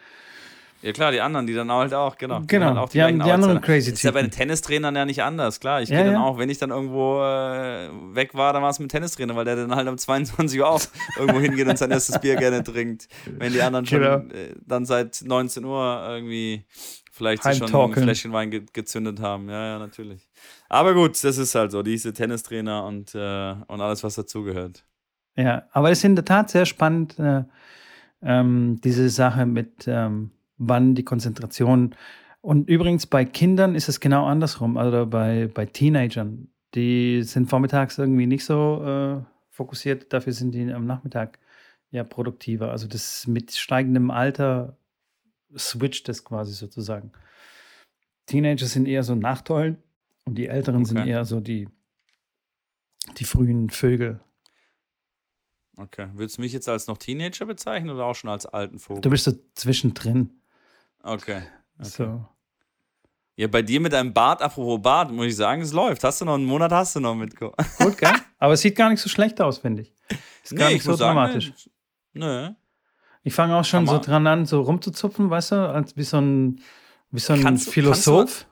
Ja klar, die anderen, die dann halt auch, genau. Genau, auch die, die, haben, die anderen crazy Das ist ja bei den Tennistrainern ja nicht anders, klar. Ich ja, gehe dann ja. auch, wenn ich dann irgendwo äh, weg war, dann war es mit Tennistrainer, weil der dann halt um 22 Uhr auch irgendwo hingeht und sein erstes Bier gerne trinkt. Wenn die anderen schon genau. äh, dann seit 19 Uhr irgendwie vielleicht sich schon ein Fläschchen Wein ge gezündet haben. Ja, ja, natürlich. Aber gut, das ist halt so, diese Tennistrainer und, äh, und alles, was dazugehört. Ja, aber es ist in der Tat sehr spannend, äh, ähm, diese Sache mit ähm, wann die Konzentration. Und übrigens bei Kindern ist es genau andersrum, also bei, bei Teenagern. Die sind vormittags irgendwie nicht so äh, fokussiert, dafür sind die am Nachmittag ja produktiver. Also das mit steigendem Alter switcht das quasi sozusagen. Teenager sind eher so Nachteulen und die Älteren okay. sind eher so die, die frühen Vögel. Okay. Willst du mich jetzt als noch Teenager bezeichnen oder auch schon als alten Vogel? Du bist so zwischendrin. Okay. okay. So. Ja, bei dir mit deinem Bart, apropos Bart, muss ich sagen, es läuft. Hast du noch einen Monat, hast du noch mit. Gut, gell? Aber es sieht gar nicht so schlecht aus, finde ich. Ist gar nee, nicht so dramatisch. Nö. Ich fange auch schon so dran an, so rumzuzupfen, weißt du, als wie so ein, wie so ein kannst, Philosoph. Kannst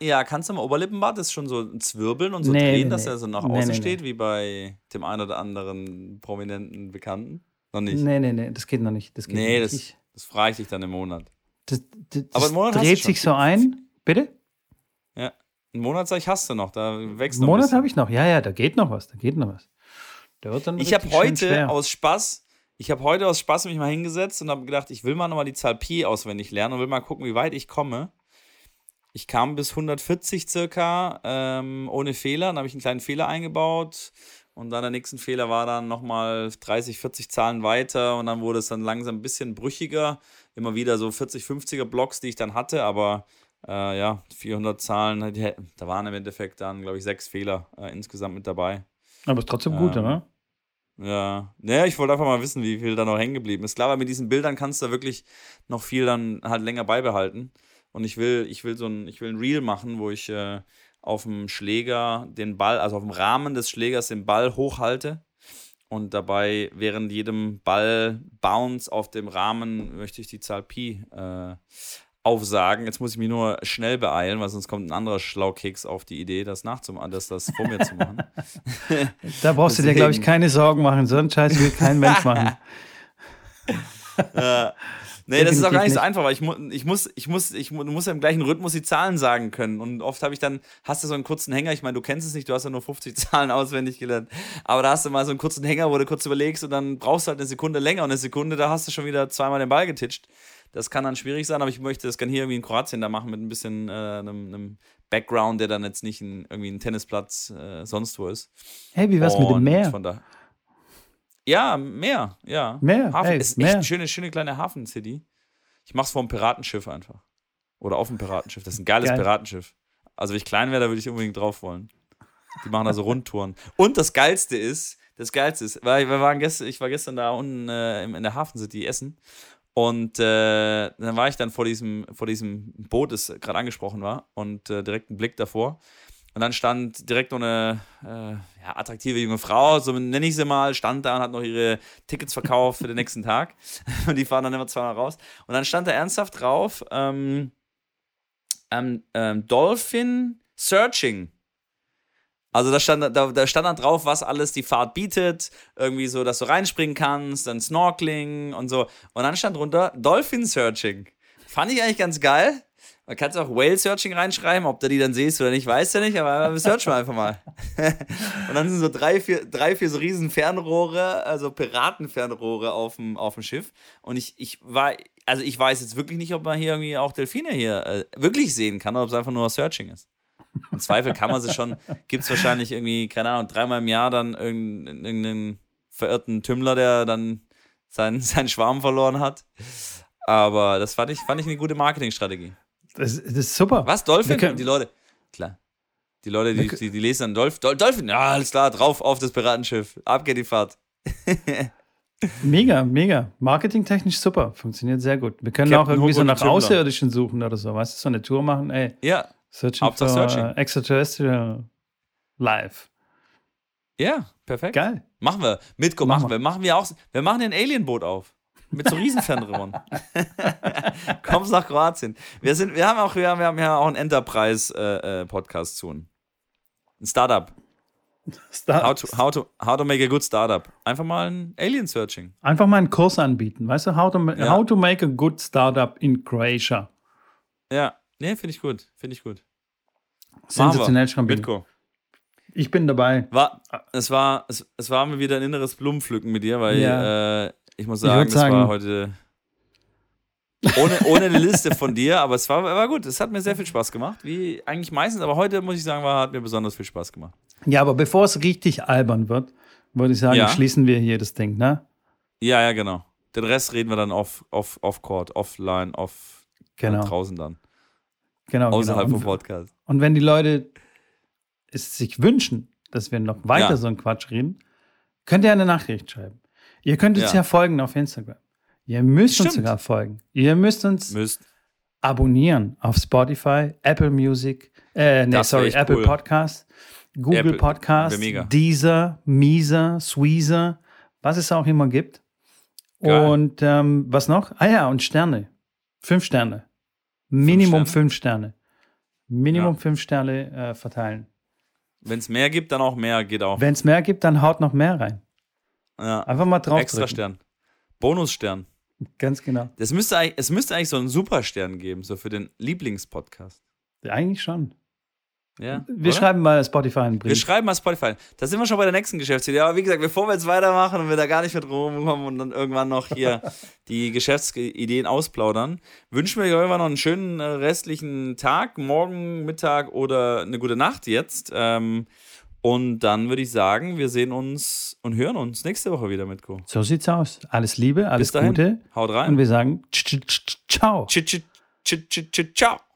du, ja, kannst du mal Oberlippenbart das schon so zwirbeln und so nee, drehen, nee, dass er so nach außen nee, steht, wie bei dem einen oder anderen prominenten Bekannten? Noch nicht? Nee, nee, nee, das geht noch nicht. Das geht nee, nicht. das, das frage ich dich dann im Monat. Das, das, Aber Monat dreht sich so ein. Bitte? Ja, einen Monat sag ich, hast du noch, da wächst noch Einen Monat habe ich noch, ja, ja, da geht noch was, da geht noch was. ich habe heute aus Spaß, ich habe heute aus Spaß mich mal hingesetzt und habe gedacht, ich will mal nochmal die Zahl Pi auswendig lernen und will mal gucken, wie weit ich komme. Ich kam bis 140 circa, ähm, ohne Fehler. Dann habe ich einen kleinen Fehler eingebaut. Und dann der nächste Fehler war dann nochmal 30, 40 Zahlen weiter. Und dann wurde es dann langsam ein bisschen brüchiger immer wieder so 40, 50er Blocks, die ich dann hatte, aber äh, ja, 400 Zahlen, die, da waren im Endeffekt dann, glaube ich, sechs Fehler äh, insgesamt mit dabei. Aber ist trotzdem gut, ähm, oder? Ja, naja, ich wollte einfach mal wissen, wie viel da noch hängen geblieben ist. Klar, weil mit diesen Bildern kannst du wirklich noch viel dann halt länger beibehalten. Und ich will, ich will so ein, ich will ein Reel machen, wo ich äh, auf dem Schläger den Ball, also auf dem Rahmen des Schlägers den Ball hochhalte und dabei während jedem Ball Bounce auf dem Rahmen möchte ich die Zahl Pi äh, aufsagen. Jetzt muss ich mich nur schnell beeilen, weil sonst kommt ein anderer Schlaukeks auf die Idee, das nachzumachen, das, das vor mir zu machen. da brauchst du dir, glaube ich, keine Sorgen machen. So einen Scheiß will kein Mensch machen. äh, Nee, das ist auch gar nicht so einfach, weil ich, mu ich muss, ich muss, ich mu muss ja im gleichen Rhythmus die Zahlen sagen können. Und oft habe ich dann, hast du so einen kurzen Hänger, ich meine, du kennst es nicht, du hast ja nur 50 Zahlen auswendig gelernt. Aber da hast du mal so einen kurzen Hänger, wo du kurz überlegst und dann brauchst du halt eine Sekunde länger und eine Sekunde, da hast du schon wieder zweimal den Ball getitscht. Das kann dann schwierig sein, aber ich möchte das gerne hier irgendwie in Kroatien da machen mit ein bisschen äh, einem, einem Background, der dann jetzt nicht in, irgendwie ein Tennisplatz äh, sonst wo ist. Hey, wie wär's mit dem Meer? Von da ja, mehr, ja. Mehr, Hafen ey, ist mehr. echt eine schöne, schöne kleine Hafen-City. Ich mach's vom Piratenschiff einfach. Oder auf dem Piratenschiff. Das ist ein geiles Geil. Piratenschiff. Also, wenn ich klein wäre, da würde ich unbedingt drauf wollen. Die machen da so Rundtouren. Und das Geilste ist, das Geilste ist, weil wir waren gestern, ich war gestern da unten äh, in der Hafen City essen. Und äh, dann war ich dann vor diesem, vor diesem Boot, das gerade angesprochen war, und äh, direkt einen Blick davor. Und dann stand direkt noch eine äh, ja, attraktive junge Frau, so nenne ich sie mal, stand da und hat noch ihre Tickets verkauft für den nächsten Tag. Und die fahren dann immer zweimal raus. Und dann stand da ernsthaft drauf, ähm, ähm, ähm, Dolphin Searching. Also da stand, da, da stand dann drauf, was alles die Fahrt bietet. Irgendwie so, dass du reinspringen kannst, dann Snorkeling und so. Und dann stand drunter Dolphin Searching. Fand ich eigentlich ganz geil. Man kann auch Whale Searching reinschreiben, ob du die dann siehst oder nicht, weiß ja nicht, aber wir searchen einfach mal. und dann sind so drei, vier, drei, vier so riesen Fernrohre, also Piratenfernrohre auf dem, auf dem Schiff. Und ich, ich war, also ich weiß jetzt wirklich nicht, ob man hier irgendwie auch Delfine hier äh, wirklich sehen kann oder ob es einfach nur Searching ist. Im Zweifel kann man sie schon, gibt es wahrscheinlich irgendwie, keine Ahnung, dreimal im Jahr dann irgendeinen, irgendeinen verirrten Tümmler, der dann seinen, seinen Schwarm verloren hat. Aber das fand ich, fand ich eine gute Marketingstrategie. Das, das ist super. Was, Dolphin? Die Leute, klar. Die Leute, die, die, die lesen dann Dolph, Dol Dolphin, ja, alles klar, drauf auf das Piratenschiff. Ab geht die Fahrt. mega, mega. Marketingtechnisch super. Funktioniert sehr gut. Wir können Captain auch irgendwie Hook so nach Außerirdischen suchen oder so. Weißt du, so eine Tour machen, ey. Ja. Searching Hauptsache for Searching. Extraterrestrial Live. Ja, perfekt. Geil. Machen wir. Mitko, machen, machen wir. Machen wir auch. Wir machen ein Alienboot auf. Mit so Riesenfernrohren. Kommst nach Kroatien. Wir, sind, wir haben auch, wir haben, wir haben ja auch einen Enterprise-Podcast äh, äh, tun. Ein Startup. Start how, to, how, to, how to make a good startup. Einfach mal ein Alien-Searching. Einfach mal einen Kurs anbieten. Weißt du, how to, ja. how to make a good startup in Croatia. Ja, nee, finde ich gut. Finde ich gut. Sensationell schon. Ich bin dabei. War, es, war, es, es war mir wieder ein inneres Blumenpflücken mit dir, weil ja. äh, ich muss sagen, ich das sagen, war heute ohne, ohne eine Liste von dir, aber es war, war gut. Es hat mir sehr viel Spaß gemacht, wie eigentlich meistens, aber heute muss ich sagen, war, hat mir besonders viel Spaß gemacht. Ja, aber bevor es richtig albern wird, würde ich sagen, ja. schließen wir hier das Ding, ne? Ja, ja, genau. Den Rest reden wir dann off, off, off Court, offline, off genau. draußen dann. Genau. Außerhalb genau. vom Podcast. Und wenn die Leute es sich wünschen, dass wir noch weiter ja. so einen Quatsch reden, könnt ihr eine Nachricht schreiben. Ihr könnt uns ja, ja folgen auf Instagram. Ihr müsst Stimmt. uns sogar folgen. Ihr müsst uns müsst. abonnieren auf Spotify, Apple Music, äh, nee, sorry, Apple cool. Podcast, Google Apple, Podcast, Deezer, Mieser, Sweezer, was es auch immer gibt. Geil. Und ähm, was noch? Ah ja, und Sterne. Fünf Sterne. Minimum fünf Sterne. Fünf Sterne. Minimum ja. fünf Sterne äh, verteilen. Wenn es mehr gibt, dann auch mehr, geht auch. Wenn es mehr gibt, dann haut noch mehr rein. Ja. Einfach mal drauf. Extra drücken. Stern. Bonusstern. Ganz genau. Das müsste, es müsste eigentlich so einen Superstern geben, so für den Lieblingspodcast. Ja, eigentlich schon. Ja, wir oder? schreiben mal Spotify einen Brief. Wir schreiben mal Spotify. Da sind wir schon bei der nächsten Geschäftsidee. Aber wie gesagt, bevor wir jetzt weitermachen und wir da gar nicht mit rumkommen und dann irgendwann noch hier die Geschäftsideen ausplaudern, wünschen wir euch irgendwann noch einen schönen äh, restlichen Tag, morgen, Mittag oder eine gute Nacht jetzt. Ähm, und dann würde ich sagen, wir sehen uns und hören uns nächste Woche wieder mit Co. So sieht's aus. Alles Liebe, alles Gute. Haut rein. Und wir sagen ciao. Ciao.